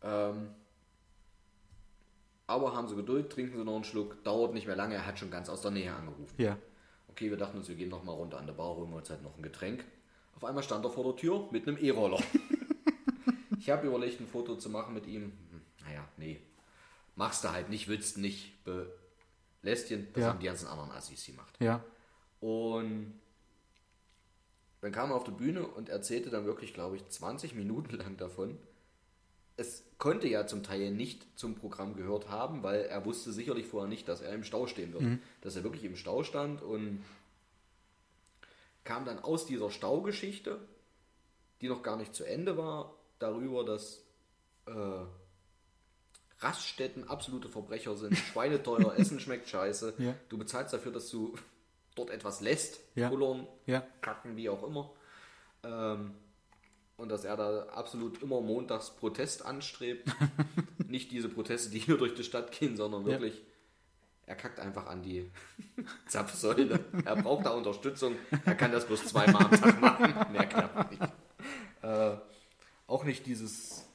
Ähm, aber haben Sie Geduld, trinken Sie noch einen Schluck, dauert nicht mehr lange, er hat schon ganz aus der Nähe angerufen. Ja. Okay, wir dachten uns, wir gehen noch mal runter an der Bar, holen wir uns halt noch ein Getränk. Auf einmal stand er vor der Tür mit einem E-Roller. ich habe überlegt, ein Foto zu machen mit ihm. Hm, Naja, nee. Machst du halt nicht, willst nicht belästigen. Das Ja. haben die ganzen anderen Assis gemacht. Ja. Und dann kam er auf die Bühne und erzählte dann wirklich, glaube ich, 20 Minuten lang davon. Es konnte ja zum Teil nicht zum Programm gehört haben, weil er wusste sicherlich vorher nicht, dass er im Stau stehen wird. Dass er wirklich im Stau stand und kam dann aus dieser Staugeschichte, die noch gar nicht zu Ende war, darüber, dass äh, Raststätten absolute Verbrecher sind, schweineteuer, Essen schmeckt scheiße. Ja. Du bezahlst dafür, dass du dort etwas lässt, Ja. pullern, Ja. kacken, wie auch immer. Ähm, und dass er da absolut immer montags Protest anstrebt. Nicht diese Proteste, die hier durch die Stadt gehen, sondern wirklich, er kackt einfach an die Zapfsäule. Er braucht da Unterstützung. Er kann das bloß zweimal am Tag machen. Mehr klappt nicht. Äh, auch nicht dieses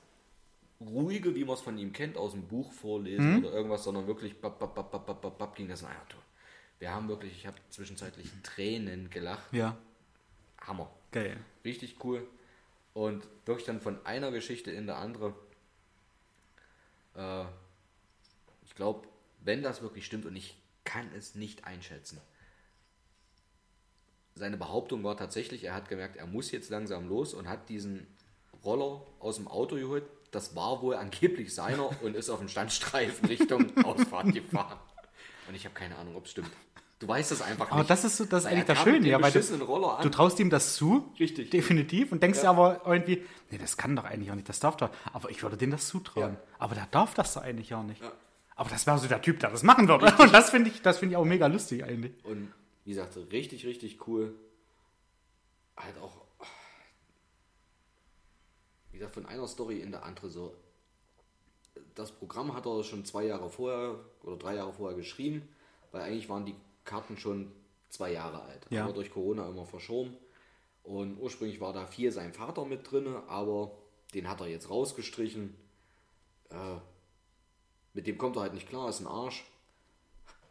ruhige, wie man es von ihm kennt, aus dem Buch vorlesen oder irgendwas, sondern wirklich bap, bap, bap, bap, bap, bap, ging das. Naja, du, wir haben wirklich, ich habe zwischenzeitlich Tränen gelacht. Ja, Hammer. geil. Richtig cool. Und wirklich dann von einer Geschichte in der andere. Äh, ich glaube, wenn das wirklich stimmt und ich kann es nicht einschätzen. Seine Behauptung war tatsächlich, er hat gemerkt, er muss jetzt langsam los und hat diesen Roller aus dem Auto geholt. Das war wohl angeblich seiner und ist auf den Standstreifen Richtung Ausfahrt gefahren. Und ich habe keine Ahnung, ob es stimmt. Du weißt es einfach Aber nicht. das ist so, das ist eigentlich das Schöne, ja, weil du, du traust ihm das zu, Richtig. definitiv, und denkst Ja. aber irgendwie, nee, das kann doch eigentlich auch nicht, das darf doch, aber ich würde dem das zutrauen. Ja. Aber der darf das doch eigentlich auch nicht. Ja. Aber das wäre so der Typ, der das machen würde. Und das finde ich, das finde ich auch mega lustig eigentlich. Und wie gesagt, richtig, richtig cool. Halt auch, wie gesagt, von einer Story in der andere so. Das Programm hat er schon zwei Jahre vorher oder drei Jahre vorher geschrieben, weil eigentlich waren die Karten schon zwei Jahre alt. Ja. Aber durch Corona immer verschoben. Und ursprünglich war da viel sein Vater mit drin, aber den hat er jetzt rausgestrichen. Äh, mit dem kommt er halt nicht klar, ist ein Arsch.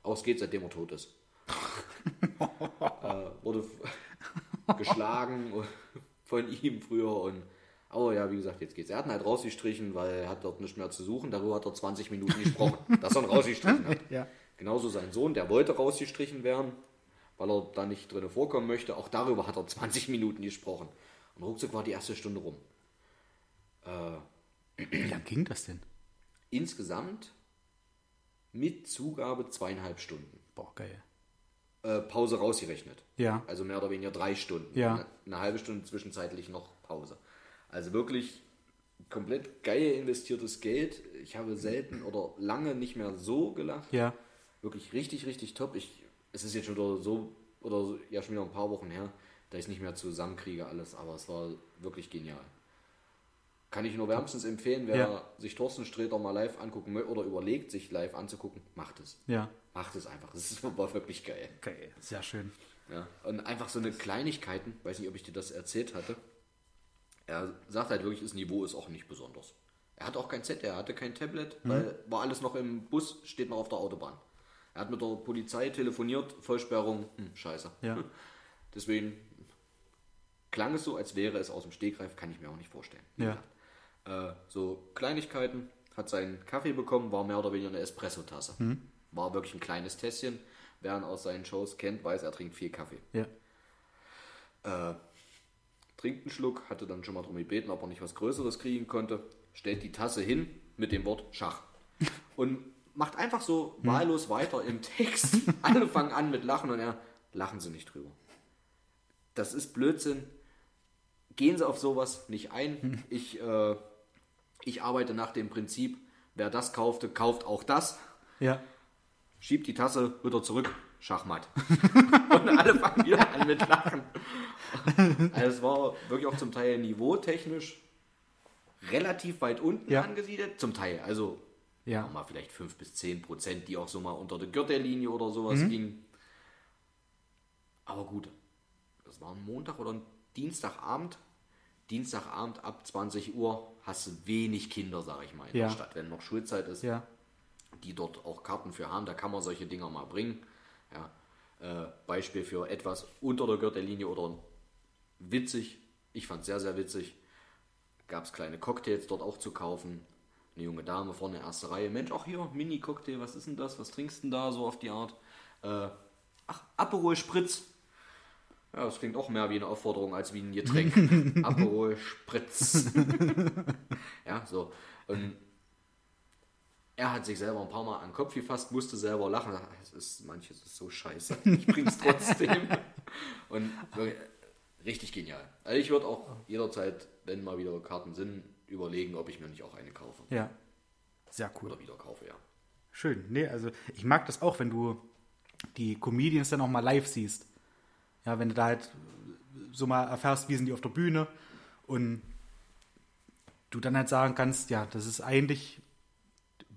Ausgeht, seitdem er tot ist. äh, wurde geschlagen von ihm früher und aber ja, wie gesagt, jetzt geht's. Er hat ihn halt rausgestrichen, weil er hat dort nicht mehr zu suchen. Darüber hat er 20 Minuten gesprochen, dass er ihn rausgestrichen hat. Ja. Genauso sein Sohn, der wollte rausgestrichen werden, weil er da nicht drin vorkommen möchte. Auch darüber hat er 20 Minuten gesprochen. Und ruckzuck war die erste Stunde rum. Wie lange ging das denn? Insgesamt mit Zugabe zweieinhalb Stunden. Boah, geil. Äh, Pause rausgerechnet. Ja. Also mehr oder weniger drei Stunden. Ja. Eine, eine halbe Stunde zwischenzeitlich noch Pause. Also wirklich komplett geil investiertes Geld. Ich habe selten oder lange nicht mehr so gelacht. Ja. Wirklich richtig, richtig top. Ich, es ist jetzt schon wieder so, oder so, ja schon wieder ein paar Wochen her, da ich es nicht mehr zusammenkriege alles, aber es war wirklich genial. Kann ich nur wärmstens empfehlen, wer Ja. sich Thorsten Sträter mal live angucken mö- oder überlegt, sich live anzugucken, macht es. Ja. Macht es einfach. Es war wirklich geil. Geil. Sehr schön. Ja, und einfach so eine Kleinigkeiten, weiß nicht, ob ich dir das erzählt hatte. Er sagt halt wirklich, das Niveau ist auch nicht besonders. Er hat auch kein Z, er hatte kein Tablet, weil war alles noch im Bus, steht noch auf der Autobahn. Er hat mit der Polizei telefoniert, Vollsperrung, hm, scheiße. Ja. Deswegen klang es so, als wäre es aus dem Stegreif, kann ich mir auch nicht vorstellen. Ja. Äh, so Kleinigkeiten, hat seinen Kaffee bekommen, war mehr oder weniger eine Espresso-Tasse. War wirklich ein kleines Tässchen. Wer ihn aus seinen Shows kennt, weiß, er trinkt viel Kaffee. Ja. Trinkt einen Schluck, hatte dann schon mal darum gebeten, ob er nicht was Größeres kriegen konnte, stellt die Tasse hin mit dem Wort Schach. Und macht einfach so wahllos weiter im Text. Alle fangen an mit Lachen und er, lachen Sie nicht drüber. Das ist Blödsinn. Gehen Sie auf sowas nicht ein. Ich, äh, ich arbeite nach dem Prinzip, wer das kaufte, kauft auch das. Ja. Schiebt die Tasse wieder zurück, Schachmatt. und alle fangen wieder an mit Lachen. Also es war wirklich auch zum Teil niveautechnisch relativ weit unten Ja. angesiedelt. Zum Teil, also Ja. mal vielleicht 5 bis 10 Prozent, die auch so mal unter der Gürtellinie oder sowas Mhm. gingen. Aber gut, das war ein Montag oder ein Dienstagabend. Dienstagabend ab 20 Uhr hast du wenig Kinder, sag ich mal, in Ja. der Stadt, wenn noch Schulzeit ist Ja. die dort auch Karten für haben. Da kann man solche Dinger mal bringen. Ja. Äh, Beispiel für etwas unter der Gürtellinie oder witzig. Ich fand sehr, sehr witzig. Gab es kleine Cocktails dort auch zu kaufen. Eine junge Dame vorne erste Reihe. Mensch, auch hier, Mini-Cocktail, was ist denn das? Was trinkst du denn da so auf die Art? Äh, ach, Aperol Spritz. Ja, das klingt auch mehr wie eine Aufforderung als wie ein Getränk. Aperol Spritz. ja, so. Und er hat sich selber ein paar Mal an den Kopf gefasst, musste selber lachen. Es ist, manches ist so scheiße. Ich bring's trotzdem. Und wirklich, richtig genial. Also ich würde auch jederzeit, wenn mal wieder Karten sind, überlegen, ob ich mir nicht auch eine kaufe. Ja. Sehr cool. Oder wieder kaufe, ja. Schön. Nee, also ich mag das auch, wenn du die Comedians dann auch mal live siehst. Ja, wenn du da halt so mal erfährst, wie sind die auf der Bühne und du dann halt sagen kannst, ja, das ist eigentlich,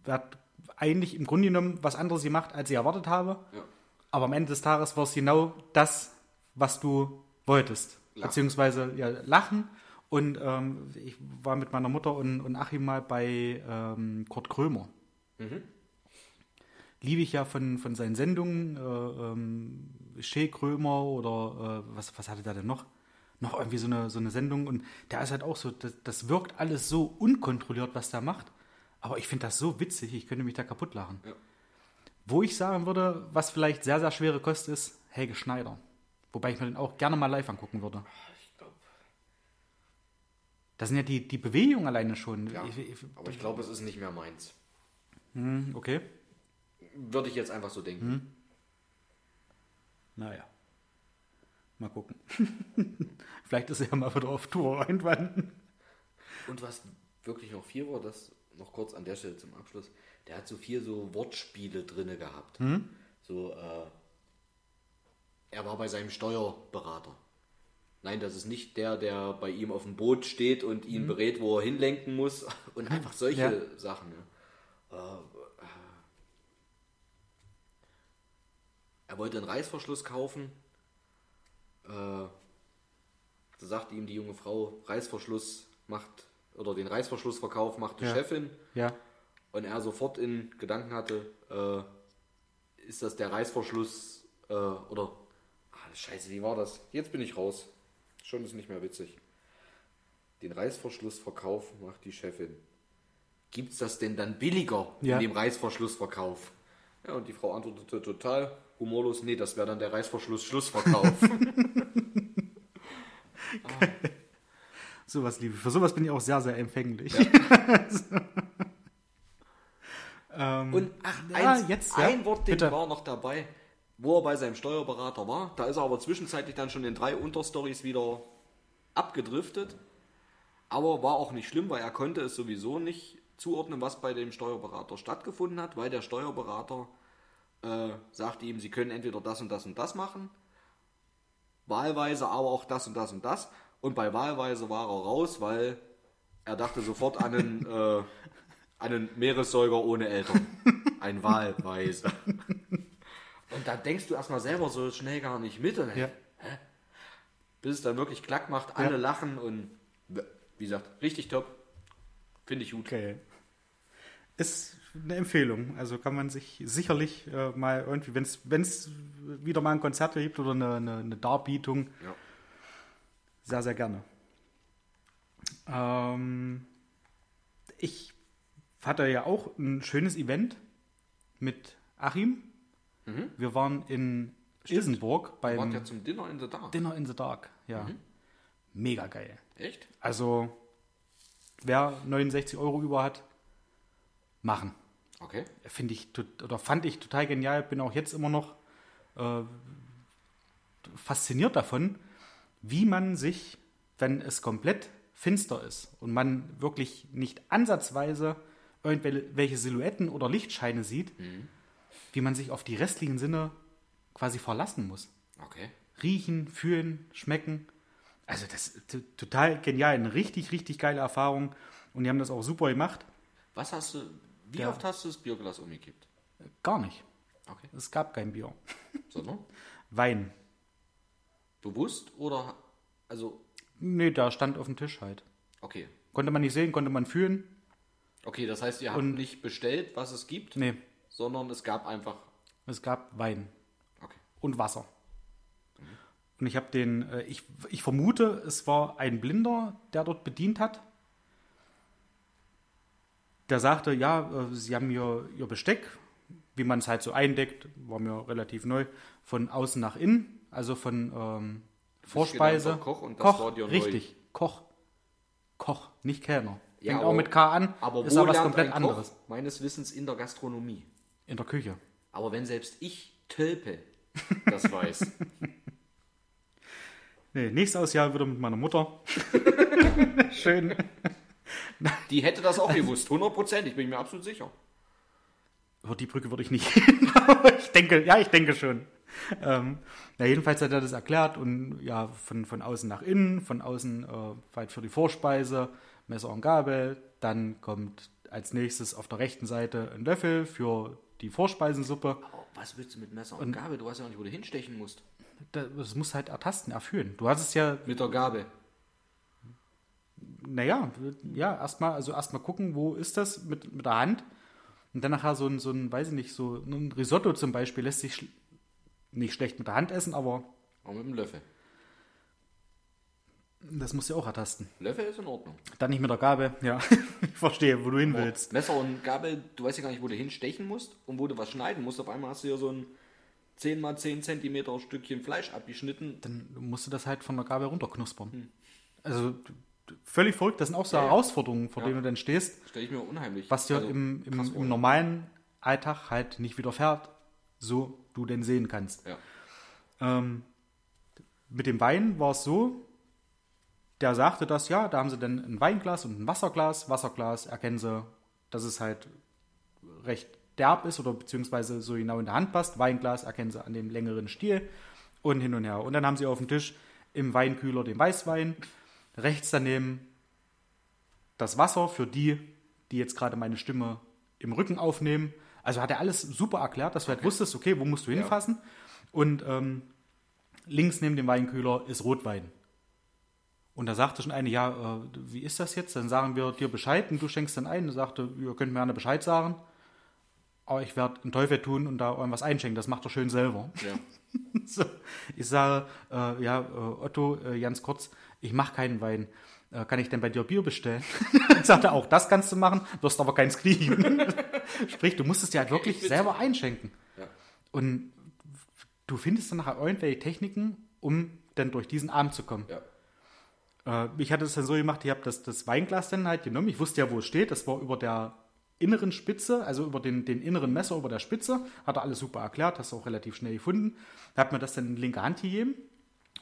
hat eigentlich im Grunde genommen was anderes gemacht, als ich erwartet habe. Ja. Aber am Ende des Tages war es genau das, was du wolltest. Lachen. Beziehungsweise ja, lachen. Und ähm, ich war mit meiner Mutter und, und Achim mal bei ähm, Kurt Krömer. Liebe ich ja von, von seinen Sendungen, äh, ähm, Shea Krömer oder äh, was, was hatte der denn noch? Noch irgendwie so eine, so eine Sendung. Und der ist halt auch so, das, das wirkt alles so unkontrolliert, was der macht. Aber ich finde das so witzig, ich könnte mich da kaputt lachen. Ja. Wo ich sagen würde, was vielleicht sehr, sehr schwere Kost ist, Helge Schneider. Wobei ich mir den auch gerne mal live angucken würde. Das sind ja die, die Bewegungen alleine schon. ja. Ich, ich, aber ich glaube, es ist nicht mehr meins. hm, okay. Würde ich jetzt einfach so denken. Naja. Mal gucken. vielleicht ist er ja mal wieder auf Tour irgendwann. Und was wirklich noch viel war, das noch kurz an der Stelle zum Abschluss, der hat so viel so Wortspiele drinne gehabt. So, äh, er war bei seinem Steuerberater. Nein, das ist nicht der, der bei ihm auf dem Boot steht und ihn berät, wo er hinlenken muss und einfach solche Ja. Sachen. Ja. Äh, äh, er wollte einen Reißverschluss kaufen. Äh, da sagte ihm die junge Frau, Reißverschluss macht, oder den Reißverschlussverkauf macht die Ja. Chefin. Ja. Und er sofort in Gedanken hatte, äh, ist das der Reißverschluss oder ah, scheiße, wie war das? Jetzt bin ich raus. Schon ist nicht mehr witzig. Den Reißverschlussverkauf macht die Chefin. Gibt's das denn dann billiger Ja. in dem Reißverschlussverkauf? Ja, und die Frau antwortete total humorlos, nee, das wäre dann der Reißverschluss-Schlussverkauf. Sowas liebe ich. Für sowas bin ich auch sehr, sehr empfänglich. ähm, Und ach, Ja, eins, jetzt, ja. ein Wortding Bitte. war noch dabei, wo er bei seinem Steuerberater war. Da ist er aber zwischenzeitlich dann schon in drei Unterstories wieder abgedriftet. Aber war auch nicht schlimm, weil er konnte es sowieso nicht zuordnen, was bei dem Steuerberater stattgefunden hat, weil der Steuerberater äh, sagte ihm, sie können entweder das und das und das machen, wahlweise aber auch das und das und das. Und bei wahlweise war er raus, weil er dachte sofort an einen, äh, einen Meeressäuger ohne Eltern. Ein wahlweise. Und da denkst du erstmal selber so schnell gar nicht mit. Und, Ja. hä? Bis es dann wirklich klack macht, alle Ja. lachen und wie gesagt, richtig top. Finde ich gut. Okay. Ist eine Empfehlung. Also kann man sich sicherlich äh, mal irgendwie, wenn es wieder mal ein Konzert gibt oder eine, eine, eine Darbietung, Ja. sehr, sehr gerne. Ähm, ich hatte ja auch ein schönes Event mit Achim. Wir waren in Ilsenburg Wart beim ja zum Dinner in the Dark. Dinner in the Dark. Ja. Mega geil. Echt? Also, wer 69 Euro über hat, machen. Okay. Finde ich, oder fand ich total genial. Bin auch jetzt immer noch äh, fasziniert davon, wie man sich, wenn es komplett finster ist und man wirklich nicht ansatzweise irgendwelche Silhouetten oder Lichtscheine sieht, wie man sich auf die restlichen Sinne quasi verlassen muss Okay. riechen, fühlen, schmecken. Also das ist total genial, eine richtig, richtig geile Erfahrung. Und die haben das auch super gemacht. Was hast du, wie Ja. oft hast du das Bierglas umgekippt? Gar nicht. Okay. Es gab kein Bier. Sondern? Wein. Bewusst oder, also, Nee, da stand auf dem Tisch halt. okay. Konnte man nicht sehen, konnte man fühlen. Okay, das heißt, ihr habt Und- nicht bestellt, was es gibt, Nee, sondern es gab einfach, es gab Wein okay. und Wasser. Und ich habe den, äh, ich, ich vermute, es war ein Blinder, der dort bedient hat. Der sagte, ja, äh, sie haben ihr, ihr Besteck, wie man es halt so eindeckt, war mir relativ neu, von außen nach innen, also von ähm, Vorspeise. Koch und das Koch, war dir neu. richtig, Koch. Koch, nicht Kellner. Ja, Fängt aber- auch mit K an, Aber ist aber was komplett anderes. Meines Wissens in der Gastronomie? In der Küche. Aber wenn selbst ich Tölpe das weiß. Nee, nächstes Jahr wieder mit meiner Mutter. Schön. Die hätte das auch gewusst, hundertprozentig, bin ich mir absolut sicher. Aber die Brücke würde ich nicht gehen. Aber ich denke, ja, ich denke schon. Ähm, ja, jedenfalls hat er das erklärt und ja, von, von außen nach innen, von außen äh, weit für die Vorspeise, Messer und Gabel. Dann kommt als nächstes auf der rechten Seite ein Löffel für die Vorspeisensuppe. Aber was willst du mit Messer und, Gabel? Du weißt ja auch nicht, wo du hinstechen musst. Das, das musst du halt ertasten, erfüllen. Du hast es ja, Mit der Gabel. naja, ja, erstmal, also erstmal gucken, wo ist das mit, mit der Hand. Und dann nachher so ein, so ein, weiß ich nicht, so ein Risotto zum Beispiel lässt sich schl nicht schlecht mit der Hand essen, aber Auch mit dem Löffel. Das musst du auch ertasten. Löffel ist in Ordnung. Dann nicht mit der Gabel, ja. ich verstehe, wo du hin willst. Messer und Gabel, du weißt ja gar nicht, wo du hinstechen musst und wo du was schneiden musst. Auf einmal hast du hier so ein 10 mal 10 Zentimeter Stückchen Fleisch abgeschnitten. Dann musst du das halt von der Gabel runterknuspern. Also d- d- völlig verrückt, das sind auch so Ja. Herausforderungen, vor Ja. denen du dann stehst, Stelle ich mir unheimlich. was dir also, im, im, im normalen Alltag halt nicht widerfährt, so du denn sehen kannst. Ja. Ähm, mit dem Wein war es so, der sagte das, ja, da haben sie dann ein Weinglas und ein Wasserglas. Wasserglas erkennen sie, dass es halt recht derb ist oder beziehungsweise so genau in der Hand passt. Weinglas erkennen sie an dem längeren Stiel und hin und her. Und dann haben sie auf dem Tisch im Weinkühler den Weißwein, rechts daneben das Wasser für die, die jetzt gerade meine Stimme im Rücken aufnehmen. Also hat er alles super erklärt, dass du halt wusstest, okay, wo musst du hinfassen. Und ähm, links neben dem Weinkühler ist Rotwein. Und da sagte schon eine, ja, äh, wie ist das jetzt? Dann sagen wir dir Bescheid und du schenkst dann ein. Und sagte, ihr könnt mir gerne Bescheid sagen. Aber ich werde einen Teufel tun und da irgendwas einschenken. Das macht er schön selber. Ja. So, ich sage, äh, ja, äh, Otto, äh, ganz kurz, ich mache keinen Wein. Äh, kann ich denn bei dir Bier bestellen? Dann sagt er, auch das kannst du machen, wirst aber keins kriegen. Sprich, du musst es dir halt wirklich selber einschenken. Ja. Und du findest dann nachher irgendwelche Techniken, um dann durch diesen Abend zu kommen. Ja. Äh, ich hatte es dann so gemacht, ich habe das, das Weinglas dann halt genommen. Ich wusste ja, wo es steht. Das war über der inneren Spitze, also über den, den inneren Messer über der Spitze. Hat er alles super erklärt, hast du auch relativ schnell gefunden. Habe mir das dann in die linke Hand gegeben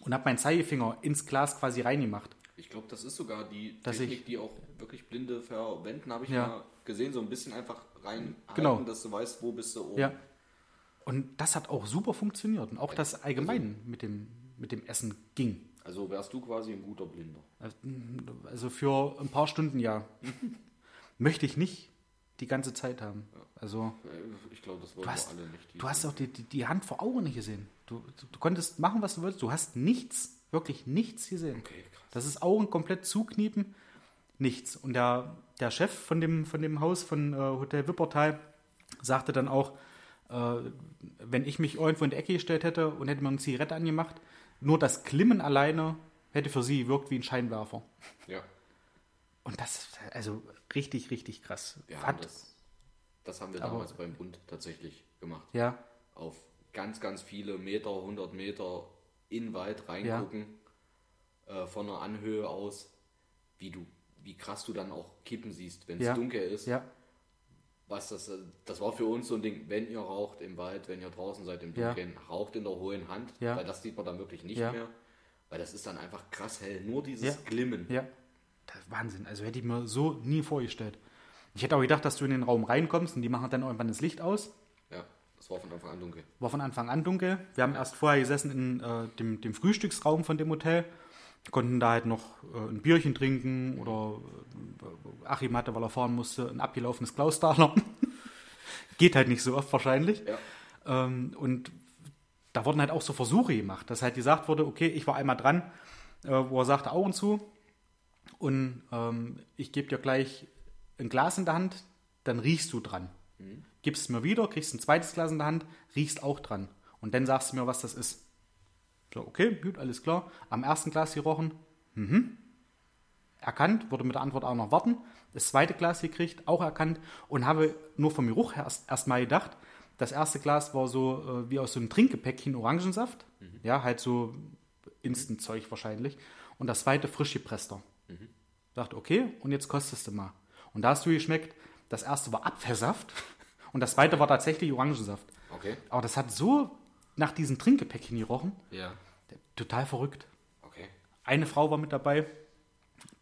und habe meinen Zeigefinger ins Glas quasi reingemacht. Ich glaube, das ist sogar die Dass Technik, ich- die auch wirklich Blinde verwenden, habe ich Ja. mal gesehen. So ein bisschen einfach reinhalten, Genau. dass du weißt, wo bist du oben. Ja. Und das hat auch super funktioniert. Und auch das allgemein mit, dem, mit dem Essen ging. Also wärst du quasi ein guter Blinder. Also für ein paar Stunden ja. Möchte ich nicht die ganze Zeit haben. Also Äh, Ich glaube, das wollen du hast, wir alle nicht. Du hast auch die, die, die Hand vor Augen nicht gesehen. Du, du, du konntest machen, was du wolltest. Du hast nichts, wirklich nichts gesehen. Okay, krass. Das ist Augen komplett zukniepen, nichts. Und der, der Chef von dem, von dem Haus von äh, Hotel Wippertal sagte dann auch, äh, wenn ich mich irgendwo in die Ecke gestellt hätte und hätte mir eine Zigarette angemacht, nur das Klimmen alleine hätte für sie gewirkt wie ein Scheinwerfer. Ja, Und das ist also richtig, richtig krass. wir Hat- das, das haben wir Aber- damals beim Bund tatsächlich gemacht. ja, Auf ganz, ganz viele Meter, 100 Meter in Wald reingucken, äh, von einer Anhöhe aus, wie du, wie krass du dann auch kippen siehst, wenn es Ja. dunkel ist. ja, Was das, äh, das war für uns so ein Ding, wenn ihr raucht im Wald, wenn ihr draußen seid im Ja. Dunkeln, raucht in der hohen Hand, Ja. weil das sieht man dann wirklich nicht Ja. mehr. Weil das ist dann einfach krass hell. Nur dieses Ja. Glimmen. ja. Das ist Wahnsinn. Also hätte ich mir so nie vorgestellt. Ich hätte auch gedacht, dass du in den Raum reinkommst und die machen dann irgendwann das Licht aus. Ja, das war von Anfang an dunkel. War von Anfang an dunkel. Wir haben erst vorher gesessen in äh, dem, dem Frühstücksraum von dem Hotel. Konnten da halt noch äh, ein Bierchen trinken oder äh, Achim hatte, weil er fahren musste, ein abgelaufenes Klaustaler. Geht halt nicht so oft wahrscheinlich. Ja. Ähm, und da wurden halt auch so Versuche gemacht, dass halt gesagt wurde, okay, ich war einmal dran, äh, wo er sagte Augen zu und ähm, ich gebe dir gleich ein Glas in der Hand, dann riechst du dran. Gibst es mir wieder, kriegst ein zweites Glas in der Hand, riechst auch dran. Und dann sagst du mir, was das ist. So, okay, gut, alles klar. Am ersten Glas gerochen, mhm. erkannt, wurde mit der Antwort auch noch warten. Das zweite Glas gekriegt, auch erkannt und habe nur vom Geruch erst, erst mal gedacht, das erste Glas war so äh, wie aus so einem Trinkgepäckchen Orangensaft. Ja, halt so Instant-Zeug wahrscheinlich. Und das zweite frisch gepresster. Dachte, okay, und jetzt kostest du mal. Und da hast du geschmeckt, das erste war Apfelsaft und das zweite war tatsächlich Orangensaft. Okay. Aber das hat so nach diesen Trinkgepäckchen gerochen. Ja. Total verrückt. Okay. Eine Frau war mit dabei,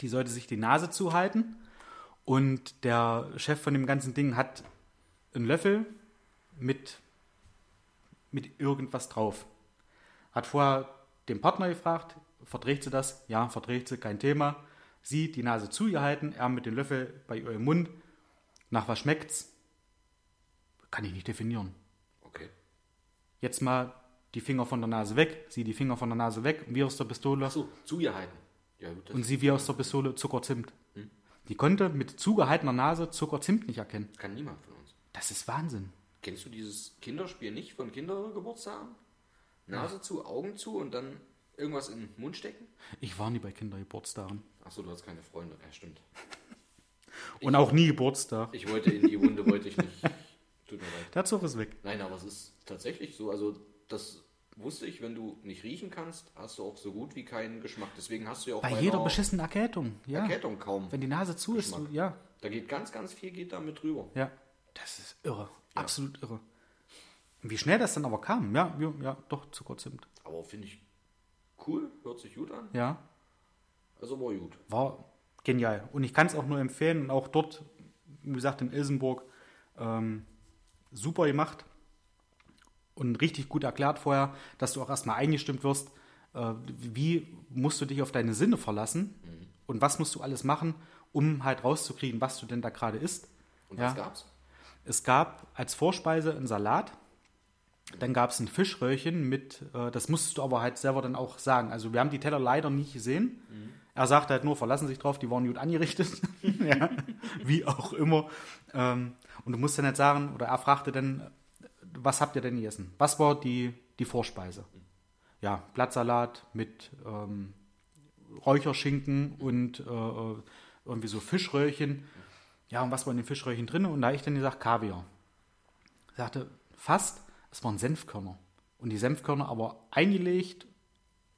die sollte sich die Nase zuhalten. Und der Chef von dem ganzen Ding hat einen Löffel mit, mit irgendwas drauf. Hat vorher den Partner gefragt, verträgt sie das? Ja, verträgt sie, kein Thema. Sie die Nase zugehalten, er mit dem Löffel bei ihrem Mund. Nach was schmeckt's? Kann ich nicht definieren. Jetzt mal die Finger von der Nase weg, sie die Finger von der Nase weg, wie aus der Pistole. Achso, zugehalten. Ja, gut, Und sie wie aus der Pistole Zucker Zimt. Die konnte mit zugehaltener Nase Zucker Zimt nicht erkennen. kann niemand von uns. Das ist Wahnsinn. Kennst du dieses Kinderspiel nicht von Kindergeburtstagen? Nase zu, Augen zu und dann irgendwas in den Mund stecken? Ich war nie bei Kindergeburtstagen. Achso, du hast keine Freunde. Ja, stimmt. Und auch nie Geburtstag. Ich wollte in die Wunde, wollte ich nicht. Tut mir leid. Der Zug ist weg. Nein, aber es ist tatsächlich so. Also, das wusste ich, wenn du nicht riechen kannst, hast du auch so gut wie keinen Geschmack. Deswegen hast du ja auch Bei bei jeder beschissenen Erkältung, ja. Erkältung kaum. Wenn die Nase zu ist, Geschmack. ja. Da geht ganz, ganz viel geht da mit drüber. Ja. Das ist irre. Absolut irre. Wie schnell das dann aber kam, ja, ja, ja doch, Zucker Zimt. Aber finde ich cool, hört sich gut an. Ja. Also war gut. war genial. Und ich kann es auch nur empfehlen. Und auch dort, wie gesagt, in Ilsenburg, ähm, super gemacht. Und richtig gut erklärt vorher, dass du auch erstmal eingestimmt wirst, äh, wie musst du dich auf deine Sinne verlassen und was musst du alles machen, um halt rauszukriegen, was du denn da gerade isst. Und Ja. was gab's? Es gab als Vorspeise einen Salat, dann gab es ein Fischröllchen mit, äh, das musstest du aber halt selber dann auch sagen. Also wir haben die Teller leider nicht gesehen. Er sagte halt nur, verlassen sich drauf, die waren gut angerichtet. ja, wie auch immer. Ähm, und du musst dann halt sagen, oder er fragte dann, was habt ihr denn gegessen? Was war die, die Vorspeise? Ja, Blattsalat mit ähm, Räucherschinken und äh, äh, irgendwie so Fischröllchen. Ja, und was war in den Fischröllchen drin? Und da ich dann gesagt, Kaviar. Er sagte, fast, es waren Senfkörner. Und die Senfkörner aber eingelegt,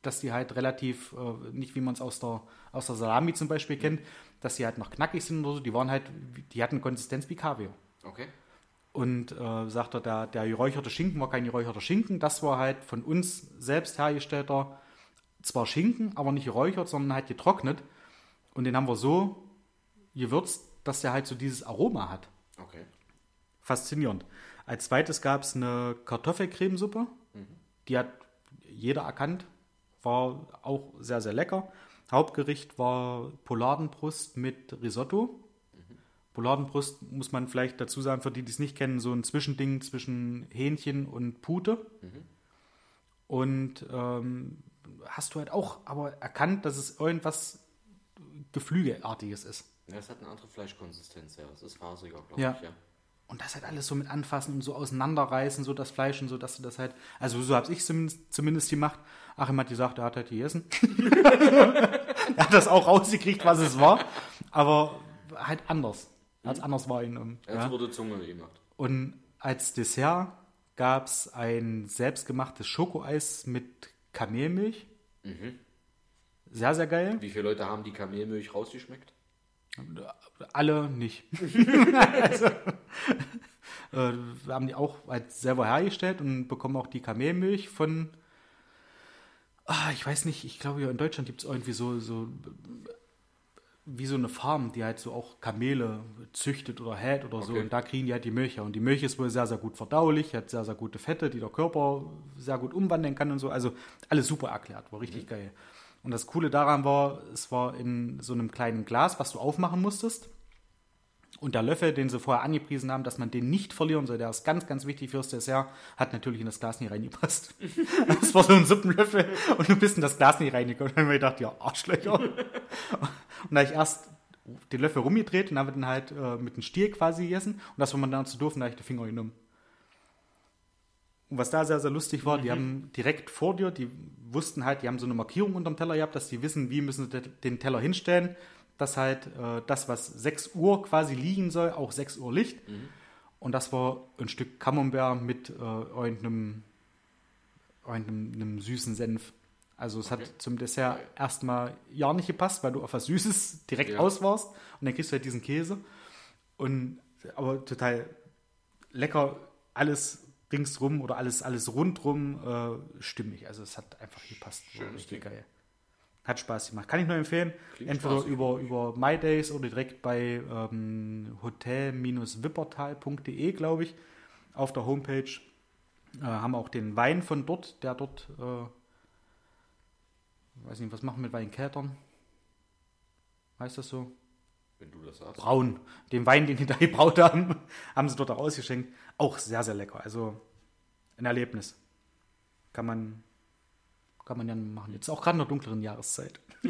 dass die halt relativ, äh, nicht wie man es aus der, aus der Salami zum Beispiel kennt, dass die halt noch knackig sind oder so, die waren halt, die hatten Konsistenz wie Kaviar. Okay. Und äh, sagt er, der, der geräucherte Schinken war kein geräucherter Schinken, das war halt von uns selbst hergestellter, zwar Schinken, aber nicht geräuchert, sondern halt getrocknet. Und den haben wir so gewürzt, dass der halt so dieses Aroma hat. Okay. Faszinierend. Als zweites gab es eine Kartoffelcremesuppe. Die hat jeder erkannt. War auch sehr, sehr lecker. Hauptgericht war Polardenbrust mit Risotto. Polardenbrust muss man vielleicht dazu sagen, für die, die es nicht kennen, so ein Zwischending zwischen Hähnchen und Pute. Und ähm, hast du halt auch aber erkannt, dass es irgendwas Geflügelartiges ist. Ja, es hat eine andere Fleischkonsistenz, ja. Es ist faseriger, glaube Ja. ich, ja. Und das halt alles so mit anfassen und so auseinanderreißen, so das Fleisch und so, dass du das halt, also so habe ich zumindest, zumindest gemacht. Achim hat gesagt, er hat halt gegessen. er hat das auch rausgekriegt, was es war, aber halt anders. Er hat es anders wahrgenommen. Jetzt Ja. wurde Zunge gemacht. Und als Dessert gab es ein selbstgemachtes Schokoeis mit Kamelmilch. Sehr, sehr geil. Wie viele Leute haben die Kamelmilch rausgeschmeckt? Alle nicht. also, äh, wir haben die auch halt selber hergestellt und bekommen auch die Kamelmilch von, ah, ich weiß nicht, ich glaube, in Deutschland gibt es irgendwie so, so wie so eine Farm, die halt so auch Kamele züchtet oder hält oder so. Okay. Und da kriegen die halt die Milch her. Und die Milch ist wohl sehr, sehr gut verdaulich, hat sehr, sehr gute Fette, die der Körper sehr gut umwandeln kann und so. Also alles super erklärt, war richtig geil. Und das Coole daran war, es war in so einem kleinen Glas, was du aufmachen musstest. Und der Löffel, den sie vorher angepriesen haben, dass man den nicht verlieren soll, der ist ganz, ganz wichtig fürs Dessert, hat natürlich in das Glas nie reingepasst. Das war so ein Suppenlöffel und du bist in das Glas nicht reingekommen. Und dann habe ich gedacht, ja, Arschlöcher. Und da habe ich erst den Löffel rumgedreht und haben wir dann halt äh, mit dem Stiel quasi gegessen. Und das war man dann zu doof und da habe ich den Finger genommen. Und was da sehr, sehr lustig war, die haben direkt vor dir, die wussten halt, die haben so eine Markierung unterm Teller gehabt, dass die wissen, wie müssen sie den Teller hinstellen, dass halt äh, das, was 6 Uhr quasi liegen soll, auch 6 Uhr liegt. Und das war ein Stück Camembert mit äh, irgendeinem, irgendeinem einem süßen Senf. Also es Okay. hat zum Dessert erstmal ja nicht gepasst, weil du auf was Süßes direkt Ja. aus warst. Und dann kriegst du halt diesen Käse. Und aber total lecker, alles ringsrum oder alles, alles rundrum äh, stimmig. Also es hat einfach gepasst. Schönes richtig Ding. geil. Hat Spaß gemacht. Kann ich nur empfehlen. Klingt Entweder spaßig. über, über MyDays oder direkt bei ähm, hotel-wippertal.de, glaube ich. auf der Homepage. Äh, haben auch den Wein von dort, der dort, äh, weiß nicht, was machen wir mit Weinkeltern? Heißt das so? Wenn du das sagst. Braun. Den Wein, den die da gebraut haben, haben sie dort auch ausgeschenkt. Auch sehr, sehr lecker. Also ein Erlebnis. Kann man, kann man ja machen. Jetzt auch gerade in der dunkleren Jahreszeit.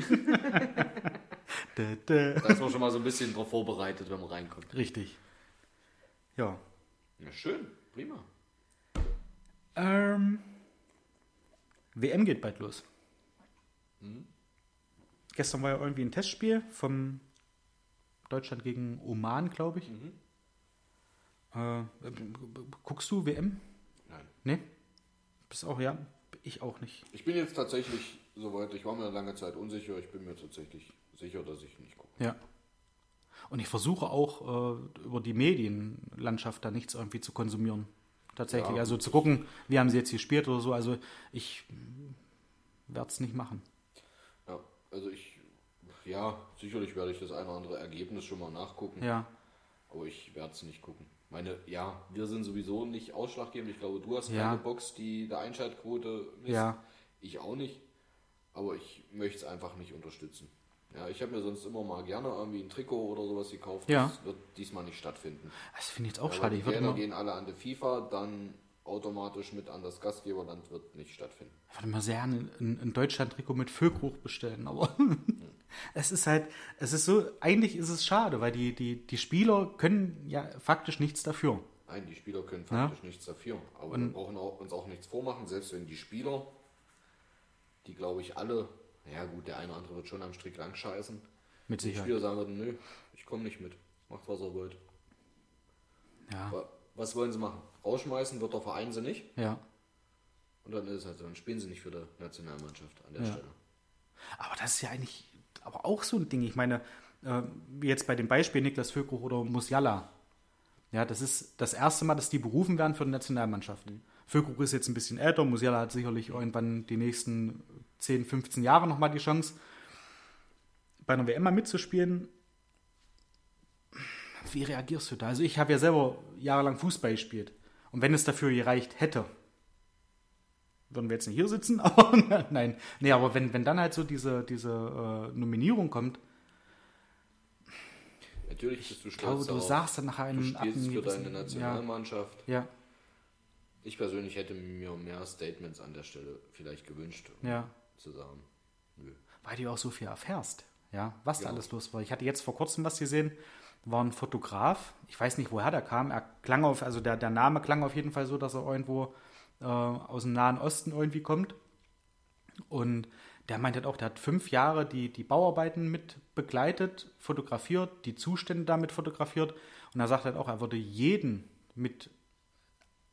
Da ist man schon mal so ein bisschen drauf vorbereitet, wenn man reinkommt. Richtig. Ja. Ja, schön. Prima. Ähm, WM geht bald los. Gestern war ja irgendwie ein Testspiel vom Deutschland gegen Oman, glaube ich. Äh, guckst du WM? Nein. Nee? Bist auch, ja? Ich auch nicht. Ich bin jetzt tatsächlich soweit, ich war mir lange Zeit unsicher, ich bin mir tatsächlich sicher, dass ich nicht gucke. Ja. Und ich versuche auch äh, über die Medienlandschaft da nichts irgendwie zu konsumieren. Tatsächlich. Ja, also zu gucken, wie haben sie jetzt gespielt oder so. Also ich werde es nicht machen. Ja, also ich, ja, sicherlich werde ich das eine oder andere Ergebnis schon mal nachgucken, Ja. aber ich werde es nicht gucken. Meine, ja, wir sind sowieso nicht ausschlaggebend. Ich glaube, du hast Ja. keine Box, die der Einschaltquote misst. Ja. Ich auch nicht. Aber ich möchte es einfach nicht unterstützen. Ja, ich habe mir sonst immer mal gerne irgendwie ein Trikot oder sowas gekauft. Ja. Das wird diesmal nicht stattfinden. Das finde ich jetzt auch Aber schade. Ich immer, gehen alle an die FIFA, dann automatisch mit an das Gastgeberland wird nicht stattfinden. ich würde immer sehr gerne ein, ein Deutschland-Trikot mit Füllkrug bestellen. Aber es ist halt, es ist so, eigentlich ist es schade, weil die, die, die Spieler können ja faktisch nichts dafür. Nein, die Spieler können Ja. faktisch nichts dafür. Aber wir brauchen auch, uns auch nichts vormachen, selbst wenn die Spieler, die glaube ich alle, ja gut, der eine oder andere wird schon am Strick lang scheißen, Mit die Sicherheit. Spieler sagen würden, nö, ich komme nicht mit, macht was ihr wollt. Ja, Aber was wollen sie machen? Rausschmeißen wird der Verein sie nicht ja. und dann ist es halt so, dann spielen sie nicht für die Nationalmannschaft an der Ja. Stelle. Aber das ist ja eigentlich aber auch so ein Ding. Ich meine, äh, wie jetzt bei dem Beispiel Niklas Füllkrug oder Musiala. Ja, das ist das erste Mal, dass die berufen werden für die Nationalmannschaft. Füllkrug ist jetzt ein bisschen älter, Musiala hat sicherlich irgendwann die nächsten 10, 15 Jahre nochmal die Chance, bei einer WM mal mitzuspielen. Wie reagierst du da? Also ich habe ja selber jahrelang Fußball gespielt. Und wenn es dafür gereicht hätte, würden wir jetzt nicht hier sitzen, aber nein. Nee, aber wenn, wenn dann halt so diese, diese äh, Nominierung kommt, Natürlich bist du ich glaube, stolz du sagst dann nach du einem spielst für deine ja, Nationalmannschaft. ja, Ich persönlich hätte mir mehr Statements an der Stelle vielleicht gewünscht, um ja, zu sagen, nö. weil du auch so viel erfährst, ja, was da Ja. alles los war. Ich hatte jetzt vor kurzem was gesehen, war ein Fotograf, ich weiß nicht, woher der kam, er klang auf, also der, der Name klang auf jeden Fall so, dass er irgendwo äh, aus dem Nahen Osten irgendwie kommt. Und der meint halt auch, der hat fünf Jahre die, die Bauarbeiten mit begleitet, fotografiert, die Zustände damit fotografiert. Und er sagt halt auch, er würde jeden mit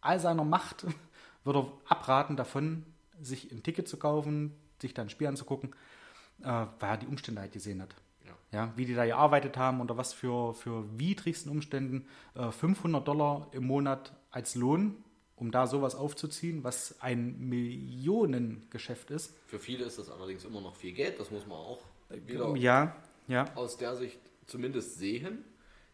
all seiner Macht würde abraten davon, sich ein Ticket zu kaufen, sich dann ein Spiel anzugucken, äh, weil er die Umstände halt gesehen hat. Ja. Ja, wie die da gearbeitet haben, unter was für, für widrigsten Umständen. Äh, 500 Dollar im Monat als Lohn, um da sowas aufzuziehen, was ein Millionengeschäft ist. Für viele ist das allerdings immer noch viel Geld, das muss man auch wieder Ja, ja, aus der Sicht zumindest sehen.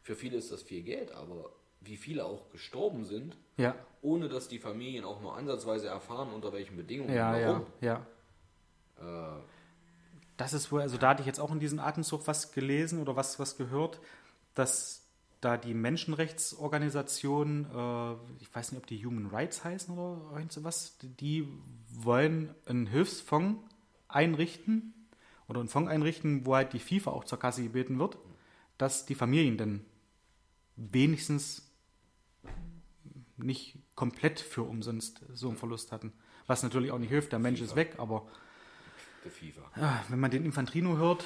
Für viele ist das viel Geld, aber wie viele auch gestorben sind, ja, ohne dass die Familien auch nur ansatzweise erfahren, unter welchen Bedingungen ja, und ja, warum. ja. Äh, Das ist wohl, also da hatte ich jetzt auch in diesem Atemzug was gelesen oder was, was gehört, dass da die Menschenrechtsorganisation, äh, ich weiß nicht, ob die Human Rights heißen oder irgend sowas, die wollen einen Hilfsfonds einrichten oder einen Fonds einrichten, wo halt die FIFA auch zur Kasse gebeten wird, dass die Familien dann wenigstens nicht komplett für umsonst so einen Verlust hatten. Was natürlich auch nicht hilft, der Mensch ist weg, aber FIFA. wenn man den Infantrino hört,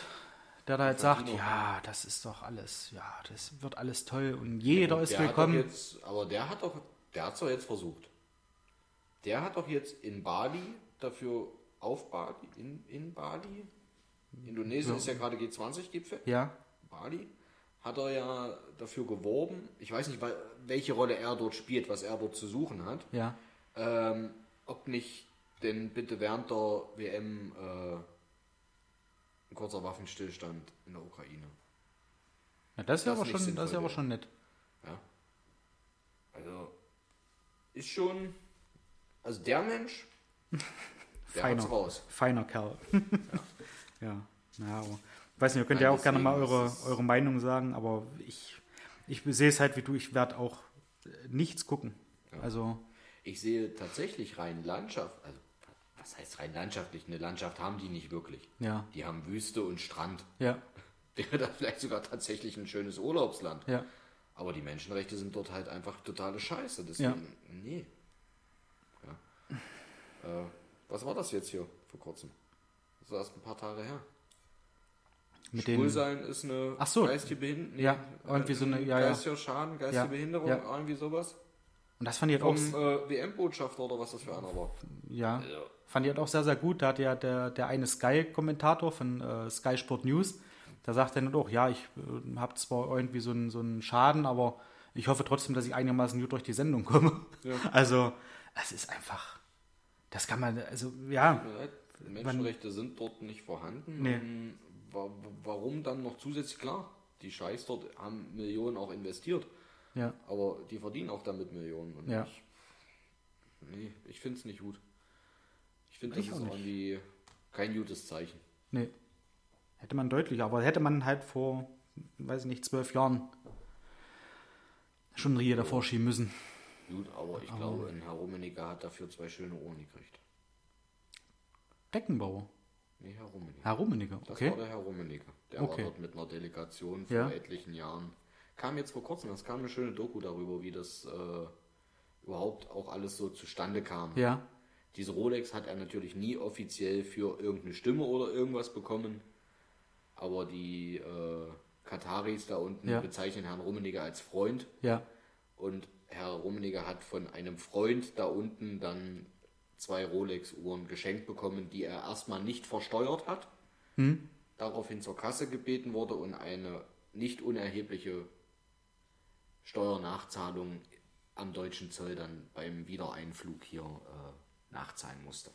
der da halt sagt, ja, das ist doch alles, ja, das wird alles toll und jeder ist Der hat willkommen. jetzt, aber der hat doch, der hat doch jetzt versucht. Der hat doch jetzt in Bali dafür auf Bali, in, in Bali, Indonesien ist ja gerade G20-Gipfel, Ja, Bali, hat er ja dafür geworben, ich weiß nicht, welche Rolle er dort spielt, was er dort zu suchen hat, ja, ähm, ob nicht denn bitte während der WM äh, ein kurzer Waffenstillstand in der Ukraine. ja das ist ja aber schon, das ist ja sinnvoll aber schon nett. Ja. Also, ist schon, also der Mensch, der feiner, raus. feiner Kerl. ja. ja, aber ich weiß nicht, ihr könnt ja Nein, auch gerne mal eure, eure Meinung sagen, aber ich, ich sehe es halt wie du, ich werde auch äh, nichts gucken. Also, Ich sehe tatsächlich rein Landschaft, also was heißt rein landschaftlich? Eine Landschaft haben die nicht wirklich. ja, Die haben Wüste und Strand. ja, Wäre das vielleicht sogar tatsächlich ein schönes Urlaubsland. ja. Aber die Menschenrechte sind dort halt einfach totale Scheiße. Deswegen, nee. Ja. Äh, was war das jetzt hier vor kurzem? Das ist erst ein paar Tage her. Mit den, Schwulsein ist eine Ach so. geistige Behinderung. Ja, irgendwie so eine- ja, ja. Geistiger Schaden, geistige Ja, Behinderung, ja. irgendwie sowas. Und das fand ich Vom auch, äh, WM-Botschafter oder was das für einer war. ja, Ja. fand ich halt auch sehr, sehr gut. Da hat ja der, der eine Sky-Kommentator von äh, Sky Sport News, da sagt er dann auch, ja, ich äh, habe zwar irgendwie so einen, so einen Schaden, aber ich hoffe trotzdem, dass ich einigermaßen gut durch die Sendung komme. Ja. Also, es ist einfach, das kann man, also, ja, Menschenrechte sind dort nicht vorhanden. Nee. Wa- Warum dann noch zusätzlich? Klar, die Scheiß dort haben Millionen auch investiert, ja, aber die verdienen auch damit Millionen. Und Ja. ich, nee, ich finde es nicht gut. Ich finde, das ist auch nicht. irgendwie kein gutes Zeichen. nee. Hätte man deutlich, aber hätte man halt vor, weiß ich nicht, zwölf Jahren schon einen Rier davor schieben müssen. Gut, aber ich glaube, ein Herr Rummenigge hat dafür zwei schöne Ohren gekriegt. Beckenbauer. Nee, Herr Rummenigge. Herr Rummenigge, Das okay. war der Herr Rummenigge. Der Okay. war dort mit einer Delegation vor Ja. etlichen Jahren. Kam jetzt vor kurzem, es kam eine schöne Doku darüber, wie das äh, überhaupt auch alles so zustande kam. Ja, Diese Rolex hat er natürlich nie offiziell für irgendeine Stimme oder irgendwas bekommen. Aber die äh, Kataris da unten Ja. bezeichnen Herrn Rummenigge als Freund. ja, Und Herr Rummenigge hat von einem Freund da unten dann zwei Rolex-Uhren geschenkt bekommen, die er erstmal nicht versteuert hat. Daraufhin zur Kasse gebeten wurde und eine nicht unerhebliche Steuernachzahlung am deutschen Zoll dann beim Wiedereinflug hier äh, nachzahlen musste.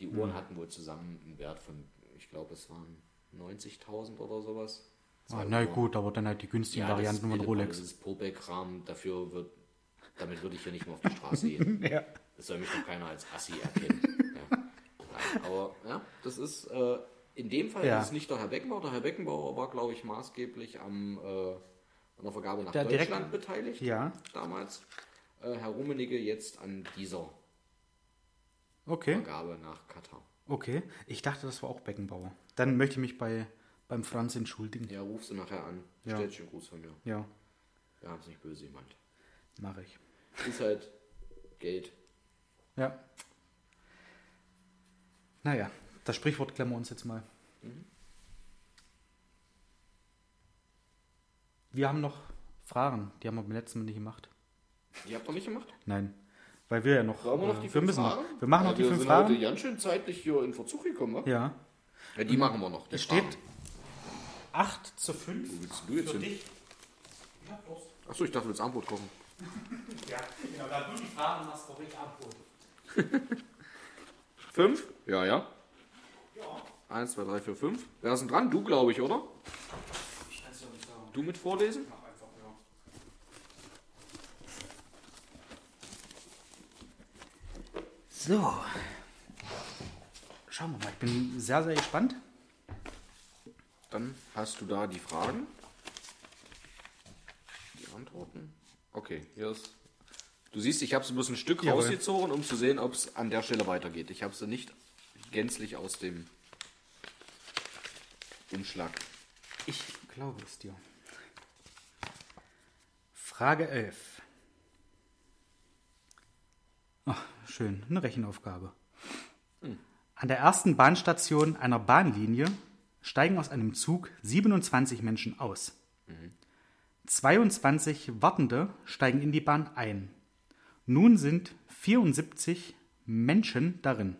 Die Uhren hatten wohl zusammen einen Wert von, ich glaube, es waren 90.000 oder sowas. ah, na Uhren. gut, aber dann halt die günstigen Ja, Varianten von Rolex. Das ist Pullback-Kram, dafür wird, damit würde ich hier nicht mehr auf die Straße gehen. Ja. Das soll mich doch keiner als Assi erkennen. ja. Aber ja, das ist, äh, in dem Fall Ja. ist es nicht der Herr Beckenbauer. Der Herr Beckenbauer war, glaube ich, maßgeblich am, äh, an der Vergabe nach direkt- Deutschland beteiligt Ja, damals. Äh, Herr Rummenigge jetzt an dieser okay, Vergabe nach Katar. okay. Ich dachte, das war auch Beckenbauer. Dann möchte ich mich bei, beim Franz entschuldigen. Ja, ruf sie nachher an. Ja. Stellt schön Gruß von mir. Ja, Wir haben es nicht böse gemeint. mache ich. Ist halt Geld. Ja. Naja, das Sprichwort klemmen wir uns jetzt mal. Wir haben noch Fragen, die haben wir beim letzten Mal nicht gemacht. Die habt ihr nicht gemacht? Nein, weil wir ja noch. Wollen wir noch äh, die wir fünf müssen Fragen? noch. Wir machen Ja, noch die wir fünf sind heute Fragen. ganz schön zeitlich hier in Verzug gekommen, wa? Ja. Ja, die machen wir noch. Die Es steht Fragen. 8 zu 5. Wo willst du jetzt hin? dich. Achso, ich dachte, du willst Armbrot kochen. Ja, genau, da du die Fragen machst, brauche ich Abholen. Fünf? Ja, ja. Ja, Eins, zwei, drei, vier, fünf. Wer ist denn dran? Du, glaube ich, oder? ich kann es ja nicht sagen. Du mit vorlesen? So. Schauen wir mal. Ich bin sehr, sehr gespannt. Dann hast du da die Fragen. Die Antworten. Okay, hier ist. Du siehst, ich habe es bloß ein Stück Jawohl. rausgezogen, um zu sehen, ob es an der Stelle weitergeht. Ich habe sie nicht gänzlich aus dem Umschlag. Ich glaube es dir. Frage 11. Ach, schön, eine Rechenaufgabe. An der ersten Bahnstation einer Bahnlinie steigen aus einem Zug 27 Menschen aus. 22 Wartende steigen in die Bahn ein. Nun sind 74 Menschen darin.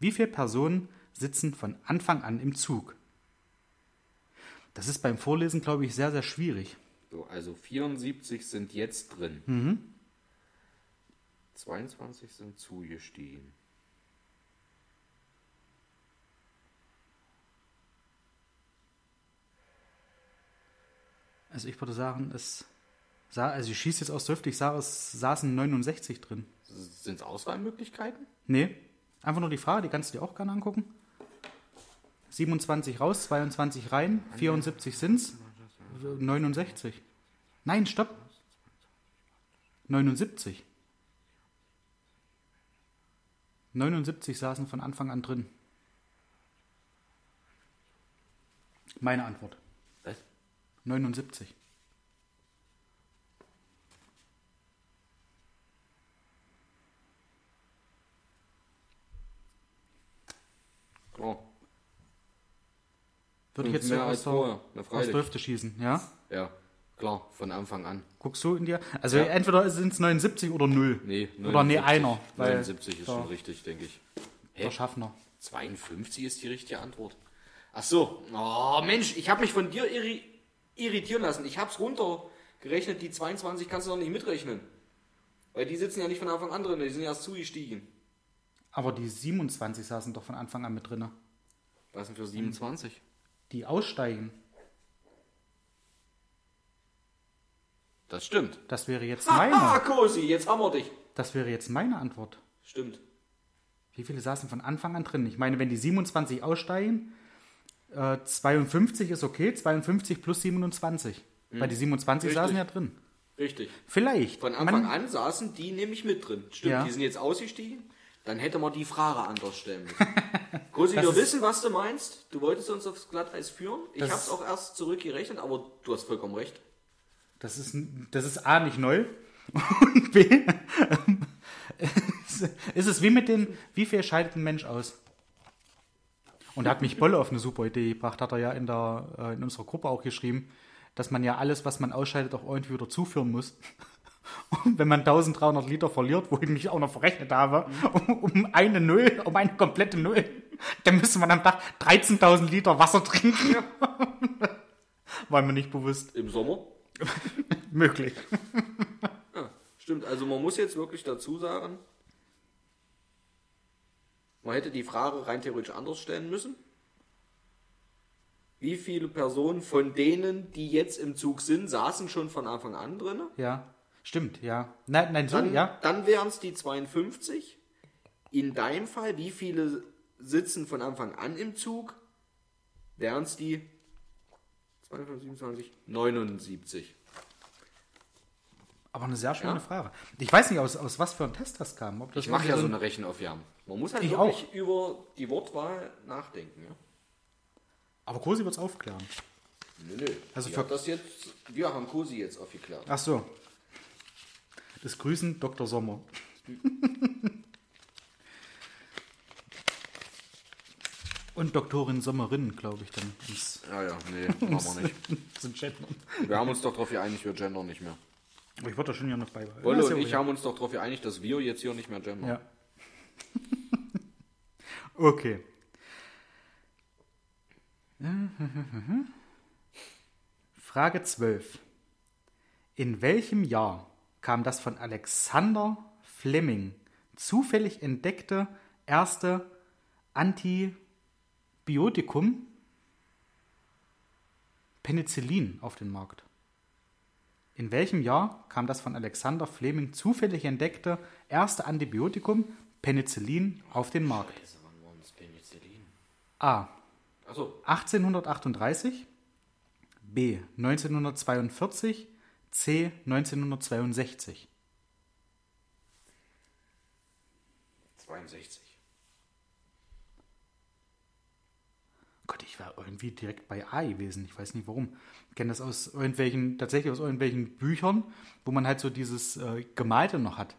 Wie viele Personen sitzen von Anfang an im Zug? Das ist beim Vorlesen, glaube ich, sehr, sehr schwierig. So, also 74 sind jetzt drin. 22 sind zugestiegen. Also ich würde sagen, es Sa also ich schieße jetzt aus der Hüfte, ich sah, es saßen 69 drin. Sind es Auswahlmöglichkeiten? Nee, einfach nur die Frage, die kannst du dir auch gerne angucken. 27 raus, 22 rein, 74 sind's, 69. Nein, stopp. 79. 79 saßen von Anfang an drin. Meine Antwort. Was? 79. Oh, Würde ich jetzt mehr als aus der, aus der Hüfte schießen, ja? ja, klar, von Anfang an. Guckst du in dir? Also Ja. entweder sind es 79 oder 0. Nee, Oder nee, 79. einer, weil 79 ist der- schon richtig, denke ich. Der Hä? Schaffner. 52 ist die richtige Antwort. Ach so. Oh, Mensch, ich habe mich von dir irri irritieren lassen. Ich habe es runtergerechnet. Die 22 kannst du doch nicht mitrechnen. Weil die sitzen ja nicht von Anfang an drin, die sind ja erst zugestiegen. Aber die 27 saßen doch von Anfang an mit drin. Was denn für 27? Die aussteigen, Das stimmt. das wäre jetzt Ah, meine. Cosi, jetzt haben wir dich. Das wäre jetzt meine Antwort. Stimmt. Wie viele saßen von Anfang an drin? Ich meine, wenn die 27 aussteigen, äh, 52 ist okay, 52 plus 27. Weil die 27 Richtig. saßen ja drin. Richtig. Vielleicht. Von Anfang Man- an saßen die nämlich mit drin. Stimmt, Ja. die sind jetzt ausgestiegen. Dann hätte man die Frage anders stellen müssen. Das wir wissen, was du meinst. Du wolltest uns aufs Glatteis führen. Ich habe es auch erst zurückgerechnet, aber du hast vollkommen recht. Das ist, das ist A, nicht neu. Und B, ähm, ist es wie mit den, wie viel scheidet ein Mensch aus? Und da hat mich Bolle auf eine super Idee gebracht, hat er ja in, der, äh, in unserer Gruppe auch geschrieben, dass man ja alles, was man ausscheidet, auch irgendwie wieder zuführen muss. Und wenn man 1300 Liter verliert, wo ich mich auch noch verrechnet habe, um, um eine Null, um eine komplette Null, dann müsste man am Tag 13.000 Liter Wasser trinken. War mir nicht bewusst Im Sommer. möglich. Ja, stimmt. Also man muss jetzt wirklich dazu sagen, man hätte die Frage rein theoretisch anders stellen müssen. Wie viele Personen von denen, die jetzt im Zug sind, saßen schon von Anfang an drin? Ja, stimmt, ja. Nein, nein, so, Dann, ja. dann wären es die 52. In deinem Fall, wie viele sitzen von Anfang an im Zug? Wären es die 22, 27, 79. Aber eine sehr schöne Ja. Frage. Ich weiß nicht, aus, aus was für einem Test das kam. Ob das Ich mache ja so eine Rechenaufgabe. Man muss halt Ich wirklich über die Wortwahl nachdenken. Ja? Aber Cosi wird es aufklären. Nö, nö. Also hat das jetzt, wir haben Cosi jetzt aufgeklärt. Ach so. Das Grüßen Dr. Sommer. Und Doktorin Sommerin, glaube ich, dann ins, Ja, ja, nee, machen wir nicht. zum Gendern. Wir haben uns doch darauf geeinigt, wir gendern nicht mehr. Aber ich wollte das schon ja noch beibehalten. Wolle und ich haben uns doch darauf geeinigt, dass wir jetzt hier nicht mehr gendern. Ja. okay. Frage 12. In welchem Jahr kam das von Alexander Fleming zufällig entdeckte erste Antibiotikum Penicillin auf den Markt? In welchem Jahr kam das von Alexander Fleming zufällig entdeckte erste Antibiotikum Penicillin auf den Markt? Scheiße, Penicillin? A. Achso, 1838, B. 1942, C. 1962. 62. Gott, ich war irgendwie direkt bei A gewesen. Ich weiß nicht warum. Ich kenne das aus irgendwelchen, tatsächlich aus irgendwelchen Büchern, wo man halt so dieses äh, Gemalte noch hat.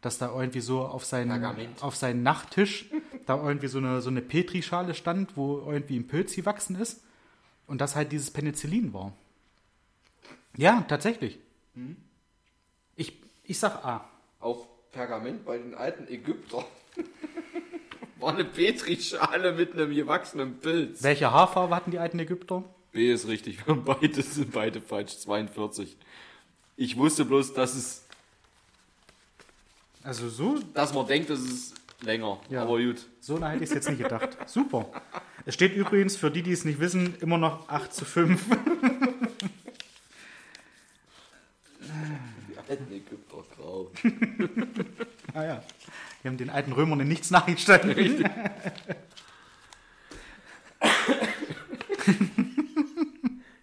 Dass da irgendwie so auf seinen, Pergament. auf seinen Nachttisch da irgendwie so eine, so eine Petrischale stand, wo irgendwie ein Pilz gewachsen ist. Und das halt dieses Penicillin war. Ja, tatsächlich. Ich, ich sag A. Auf Pergament bei den alten Ägyptern war eine Petrischale mit einem gewachsenen Pilz. Welche Haarfarbe hatten die alten Ägypter? B ist richtig, wir haben beide sind beide falsch, 42. Ich wusste bloß, dass es, Also so, dass man denkt, es ist länger. Ja. Aber gut. so nah hätte ich es jetzt nicht gedacht. Super. Es steht übrigens, für die, die es nicht wissen, immer noch 8 zu 5. grau. Ah ja. Wir haben den alten Römern in nichts nachgestanden.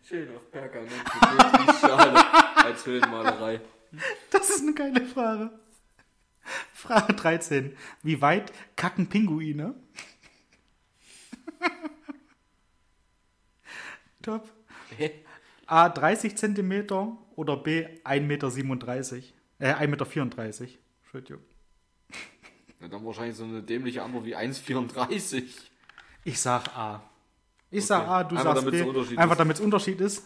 Schön auf Pergament die Schale als Höhlenmalerei. Das ist eine geile Frage. Frage 13. Wie weit kacken Pinguine? Top. Hä? A 30 Zentimeter oder B 1,37 Meter. Äh, 1,34 Meter. Entschuldigung. Na, dann wahrscheinlich so eine dämliche Antwort wie 1,34. Ich sag A. Ich sag A, du Einfach sagst B. Einfach damit es Unterschied ist.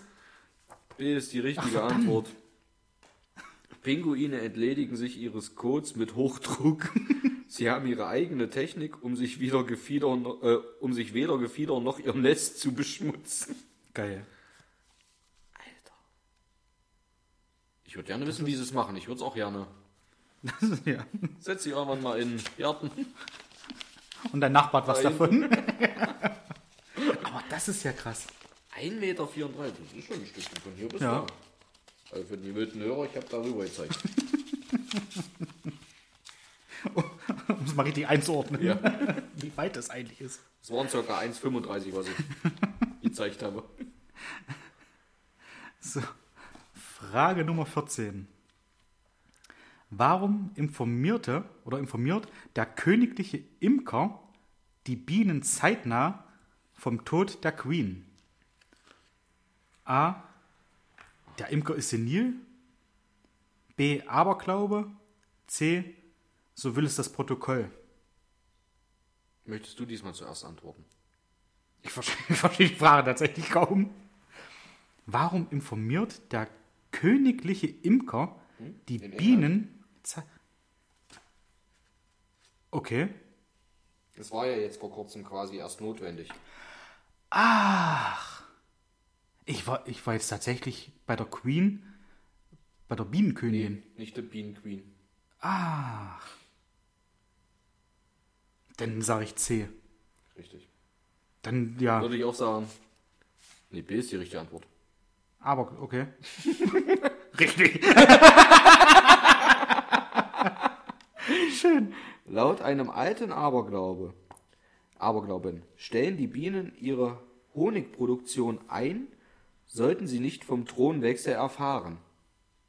B ist die richtige Antwort. Pinguine entledigen sich ihres Codes mit Hochdruck. Sie haben ihre eigene Technik, um sich, wieder Gefieder, äh, um sich weder Gefieder noch ihr Nest zu beschmutzen. Geil. Ich würde gerne wissen, wie sie es machen. Ich würde es auch gerne. ja. Setz sie irgendwann mal in Garten. Und dein Nachbar hat was Nein. davon. Aber das ist ja krass. 1,34 Meter, das ist schon ein Stückchen von hier bis Ja. da. Also für die gewöhnten Hörer, ich habe darüber gezeigt. Um es mal richtig einzuordnen, Ja. wie weit das eigentlich ist. Es waren ca. 1,35, was ich gezeigt habe. So. Frage Nummer 14. Warum informierte oder informiert der königliche Imker die Bienen zeitnah vom Tod der Queen? A. Der Imker ist senil. B. Aberglaube. C. So will es das Protokoll. Möchtest du diesmal zuerst antworten? Ich verstehe, ich verstehe die Frage tatsächlich kaum. Warum informiert der königliche Imker die Den Bienen? Okay. Das war ja jetzt vor kurzem quasi erst notwendig. Ich war, ich war jetzt tatsächlich bei der Queen, bei der Bienenkönigin. Nicht der Bean Queen. Dann sage ich C. Richtig. Dann ja, Würde ich auch sagen. Nee, B ist die richtige Antwort. Aber okay. Richtig. Schön. Laut einem alten Aberglaube, Aberglauben stellen die Bienen ihre Honigproduktion ein, sollten sie nicht vom Thronwechsel erfahren.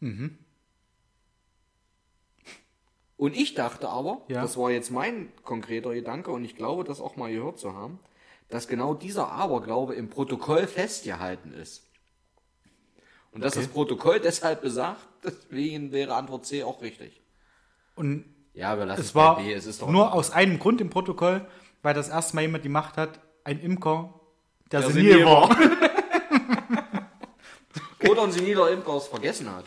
Mhm. Und ich dachte aber, Ja. das war jetzt mein konkreter Gedanke und ich glaube, das auch mal gehört zu haben, dass genau dieser Aberglaube im Protokoll festgehalten ist. Und dass Okay. das Protokoll deshalb besagt, deswegen wäre Antwort C auch richtig. Und Ja, wir lassen es war B. Es ist doch nur aus einem Grund im Protokoll, weil das erste Mal jemand die Macht hat, ein Imker, der, Der senil senil war. Oder ein seniler Imker es vergessen hat.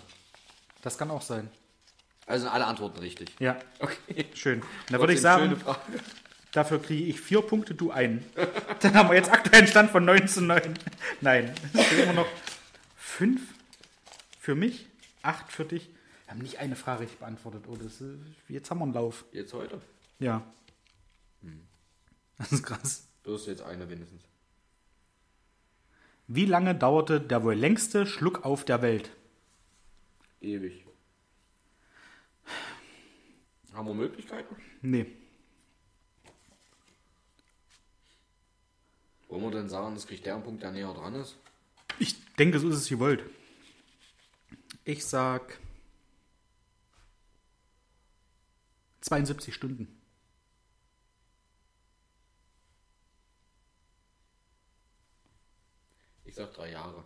Das kann auch sein. Also sind alle Antworten richtig. Ja, Okay. schön. Da würde ich sagen, dafür kriege ich vier Punkte, du einen. Dann haben wir jetzt aktuell einen Stand von 9 zu 9. Nein, es sind immer noch fünf für mich, acht für dich. Wir haben nicht eine Frage richtig beantwortet. Oh, das ist, jetzt haben wir einen Lauf. Jetzt heute. Ja. Das ist krass. Du hast jetzt eine wenigstens. Wie lange dauerte der wohl längste Schluck auf der Welt? Ewig. Haben wir Möglichkeiten? Nee. Wollen wir denn sagen, das kriegt der einen Punkt, der näher dran ist? Ich denke, so ist es gewollt. Ich sag 72 Stunden. Ich sag drei Jahre.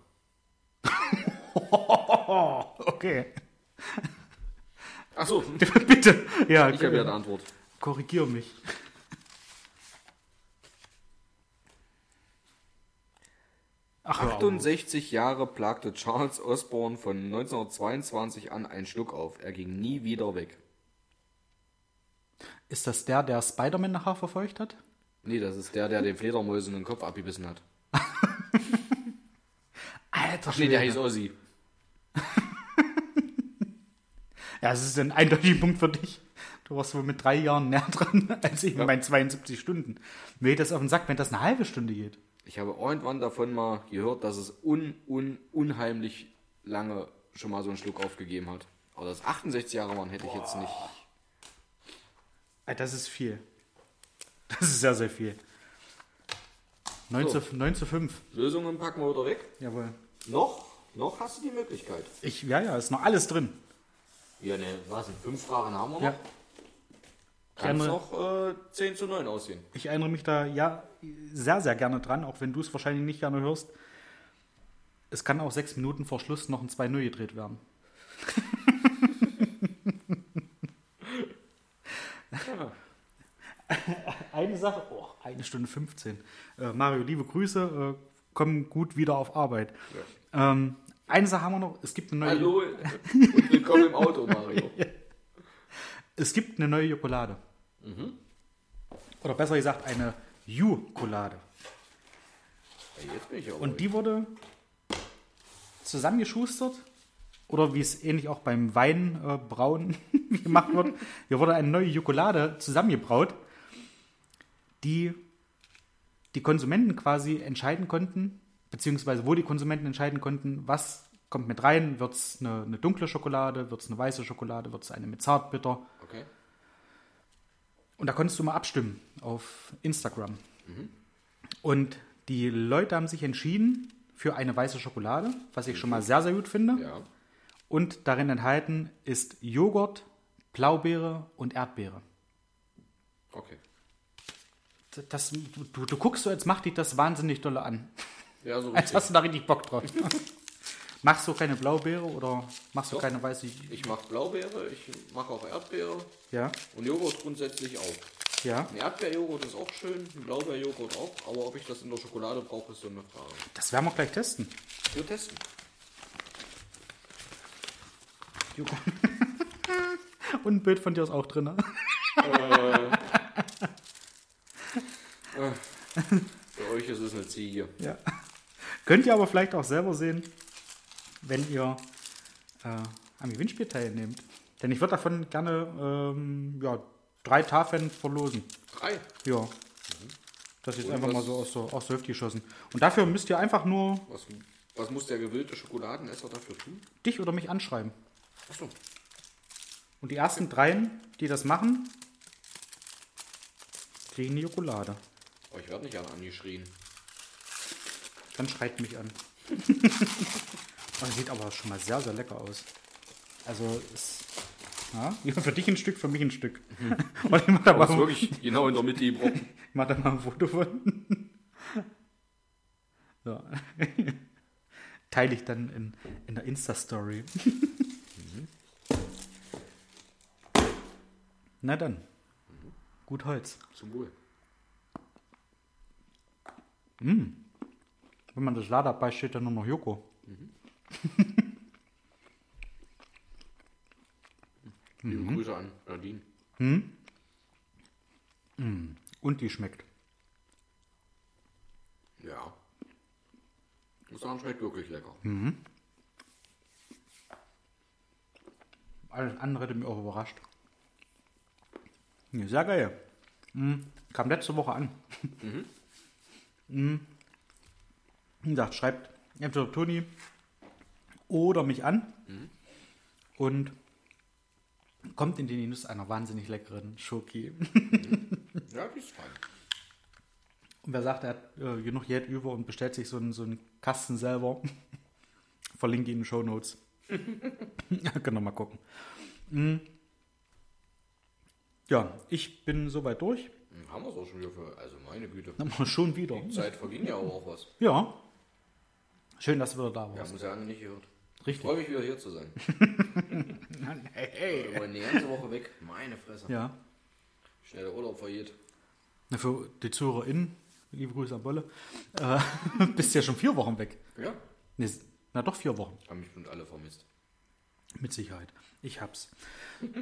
Okay. Achso, Bitte. Ja, ich habe ja eine Antwort. korrigier mich. Ach, hör auf. 68 Jahre plagte Charles Osborne von 1922 an einen Schluck auf. Er ging nie wieder weg. Ist das der, der Spider-Man nachher verfolgt hat? Nee, das ist der, der den Fledermäusen den Kopf abgebissen hat. Alter Nee, der hieß Ozzy. Ja, es ist ein eindeutiger Punkt für dich. Du warst wohl mit drei Jahren näher dran als ich mit meinen 72 Stunden. Mir geht das auf den Sack, wenn das eine halbe Stunde geht. Ich habe irgendwann davon mal gehört, dass es un, un, unheimlich lange schon mal so einen Schluck aufgegeben hat. Aber dass 68 Jahre waren, hätte ich jetzt nicht. Das ist viel. Das ist sehr, sehr viel. 9, So. zu, 9 zu 5. Lösungen packen wir wieder weg. Jawohl. Noch? Noch hast du die Möglichkeit. Ich, ja, ja, ist noch alles drin. Ja, ne, was sind fünf Fragen haben wir noch? Ja. Kann es noch äh, 10 zu 9 aussehen. Ich erinnere mich da ja sehr, sehr gerne dran, auch wenn du es wahrscheinlich nicht gerne hörst. Es kann auch sechs Minuten vor Schluss noch ein 2-0 gedreht werden. Eine Sache, oh, eine Stunde 15. Äh, Mario, liebe Grüße, äh, komm gut wieder auf Arbeit. Ähm, eine Sache haben wir noch, es gibt eine neue, Hallo und willkommen im Auto, Mario. es gibt eine neue Jokolade. Oder besser gesagt, eine Ju-Kolade. Ja. Und die wurde zusammengeschustert oder wie es ähnlich auch beim Weinbrauen äh, gemacht wird. Hier wurde eine neue Jokolade zusammengebraut, die die Konsumenten quasi entscheiden konnten, beziehungsweise wo die Konsumenten entscheiden konnten, was kommt mit rein. Wird es eine, eine dunkle Schokolade, wird es eine weiße Schokolade, wird es eine mit Zartbitter. Okay. Und da konntest du mal abstimmen auf Instagram. Und die Leute haben sich entschieden für eine weiße Schokolade, was ich schon mal sehr, sehr gut finde. Ja. Und darin enthalten ist Joghurt, Blaubeere und Erdbeere. Okay. Das, du, du guckst so, als macht dich das wahnsinnig dolle an. Ja, so Als richtig. hast du da richtig Bock drauf. Machst du keine Blaubeere oder machst du Doch. keine weiße? Ich mache Blaubeere, ich mache auch Erdbeere Ja, und Joghurt grundsätzlich auch. ja. Ein Erdbeerjoghurt ist auch schön, ein Blaubeerjoghurt auch, aber ob ich das in der Schokolade brauche, ist so eine Frage. Das werden wir gleich testen. Wir testen. Joghurt. Und ein Bild von dir ist auch drin. Ne? Für euch ist es eine Ziege. Ja. Könnt ihr aber vielleicht auch selber sehen, wenn ihr äh, am Gewinnspiel teilnehmt. Denn ich würde davon gerne ähm, ja, drei Tafeln verlosen. Drei. Ja. Das ist jetzt Und einfach was- mal so aus, der- aus der Hüfte geschossen. Und dafür müsst ihr einfach nur Was, was muss der gewillte Schokoladenesser dafür tun? dich oder mich anschreiben. Achso. Und die ersten dreien, die das machen, kriegen die Jokolade. Oh, ich werde nicht an angeschrien. Dann schreit mich an. das sieht aber schon mal sehr, sehr lecker aus. Also, ist, ja, für dich ein Stück, für mich ein Stück. Und ich mach da mal, wirklich genau in der Mitte gebrochen. ich mach da mal ein Foto von. So. Teile ich dann in, in der Insta-Story. Na dann. Gut Holz. Zum Wohl. Wenn man das Lade abbeißt, steht da nur noch Joko. Liebe Grüße an Nadine. Und die schmeckt. Ja. Muss sagen, schmeckt wirklich lecker. Alles andere hätte mich auch überrascht. Ja, sehr geil. Mhm. Kam letzte Woche an. Mhm. Wie gesagt, schreibt entweder Toni oder mich an und kommt in den Genuss einer wahnsinnig leckeren Schoki. Ja, die ist fein. Und wer sagt, er hat äh, genug Geld über und bestellt sich so einen, so einen Kasten selber, verlinke ihn in den Show Notes. ja, können wir mal gucken. Mm. Ja, ich bin soweit durch. Hm, Haben wir es auch schon wieder für. Also meine Güte. Wir schon wieder. Die Zeit verging ja auch was. Ja. Schön, dass wieder da Wir warst. haben uns ja lange nicht gehört. Ich Richtig. freue mich wieder hier zu sein. Hey. Wir waren die ganze Woche weg. Meine Fresse. Ja. Schnell der Urlaub vergeht. Na, Für die ZuhörerInnen, liebe Grüße an Bolle, äh, bist ja schon vier Wochen weg. Ja. Nee, na doch, vier Wochen. Haben mich bestimmt alle vermisst. Mit Sicherheit. Ich hab's.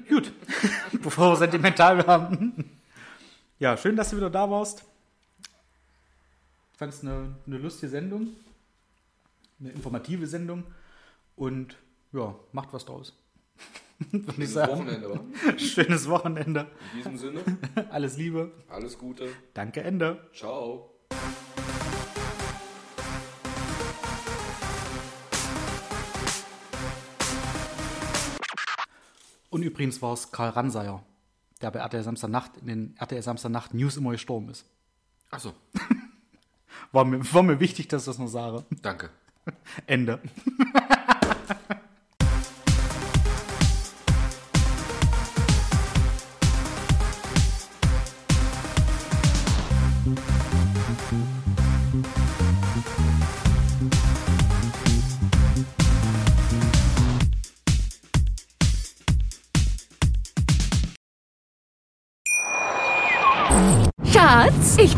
Gut, bevor wir sentimental werden. Ja, schön, dass du wieder da warst. Ich fand es eine, eine lustige Sendung. Eine informative Sendung. Und ja, macht was draus. Schönes. Wochenende, wa? Schönes Wochenende. In diesem Sinne, Alles Liebe. alles Gute. Danke, Ende. Ciao. Und übrigens war es Karl Ranseier, der bei RTL Samstagnacht in den RTL Samstagnacht News immer gestorben ist. Achso, War mir, war mir wichtig, dass ich das noch sage. danke. Ende.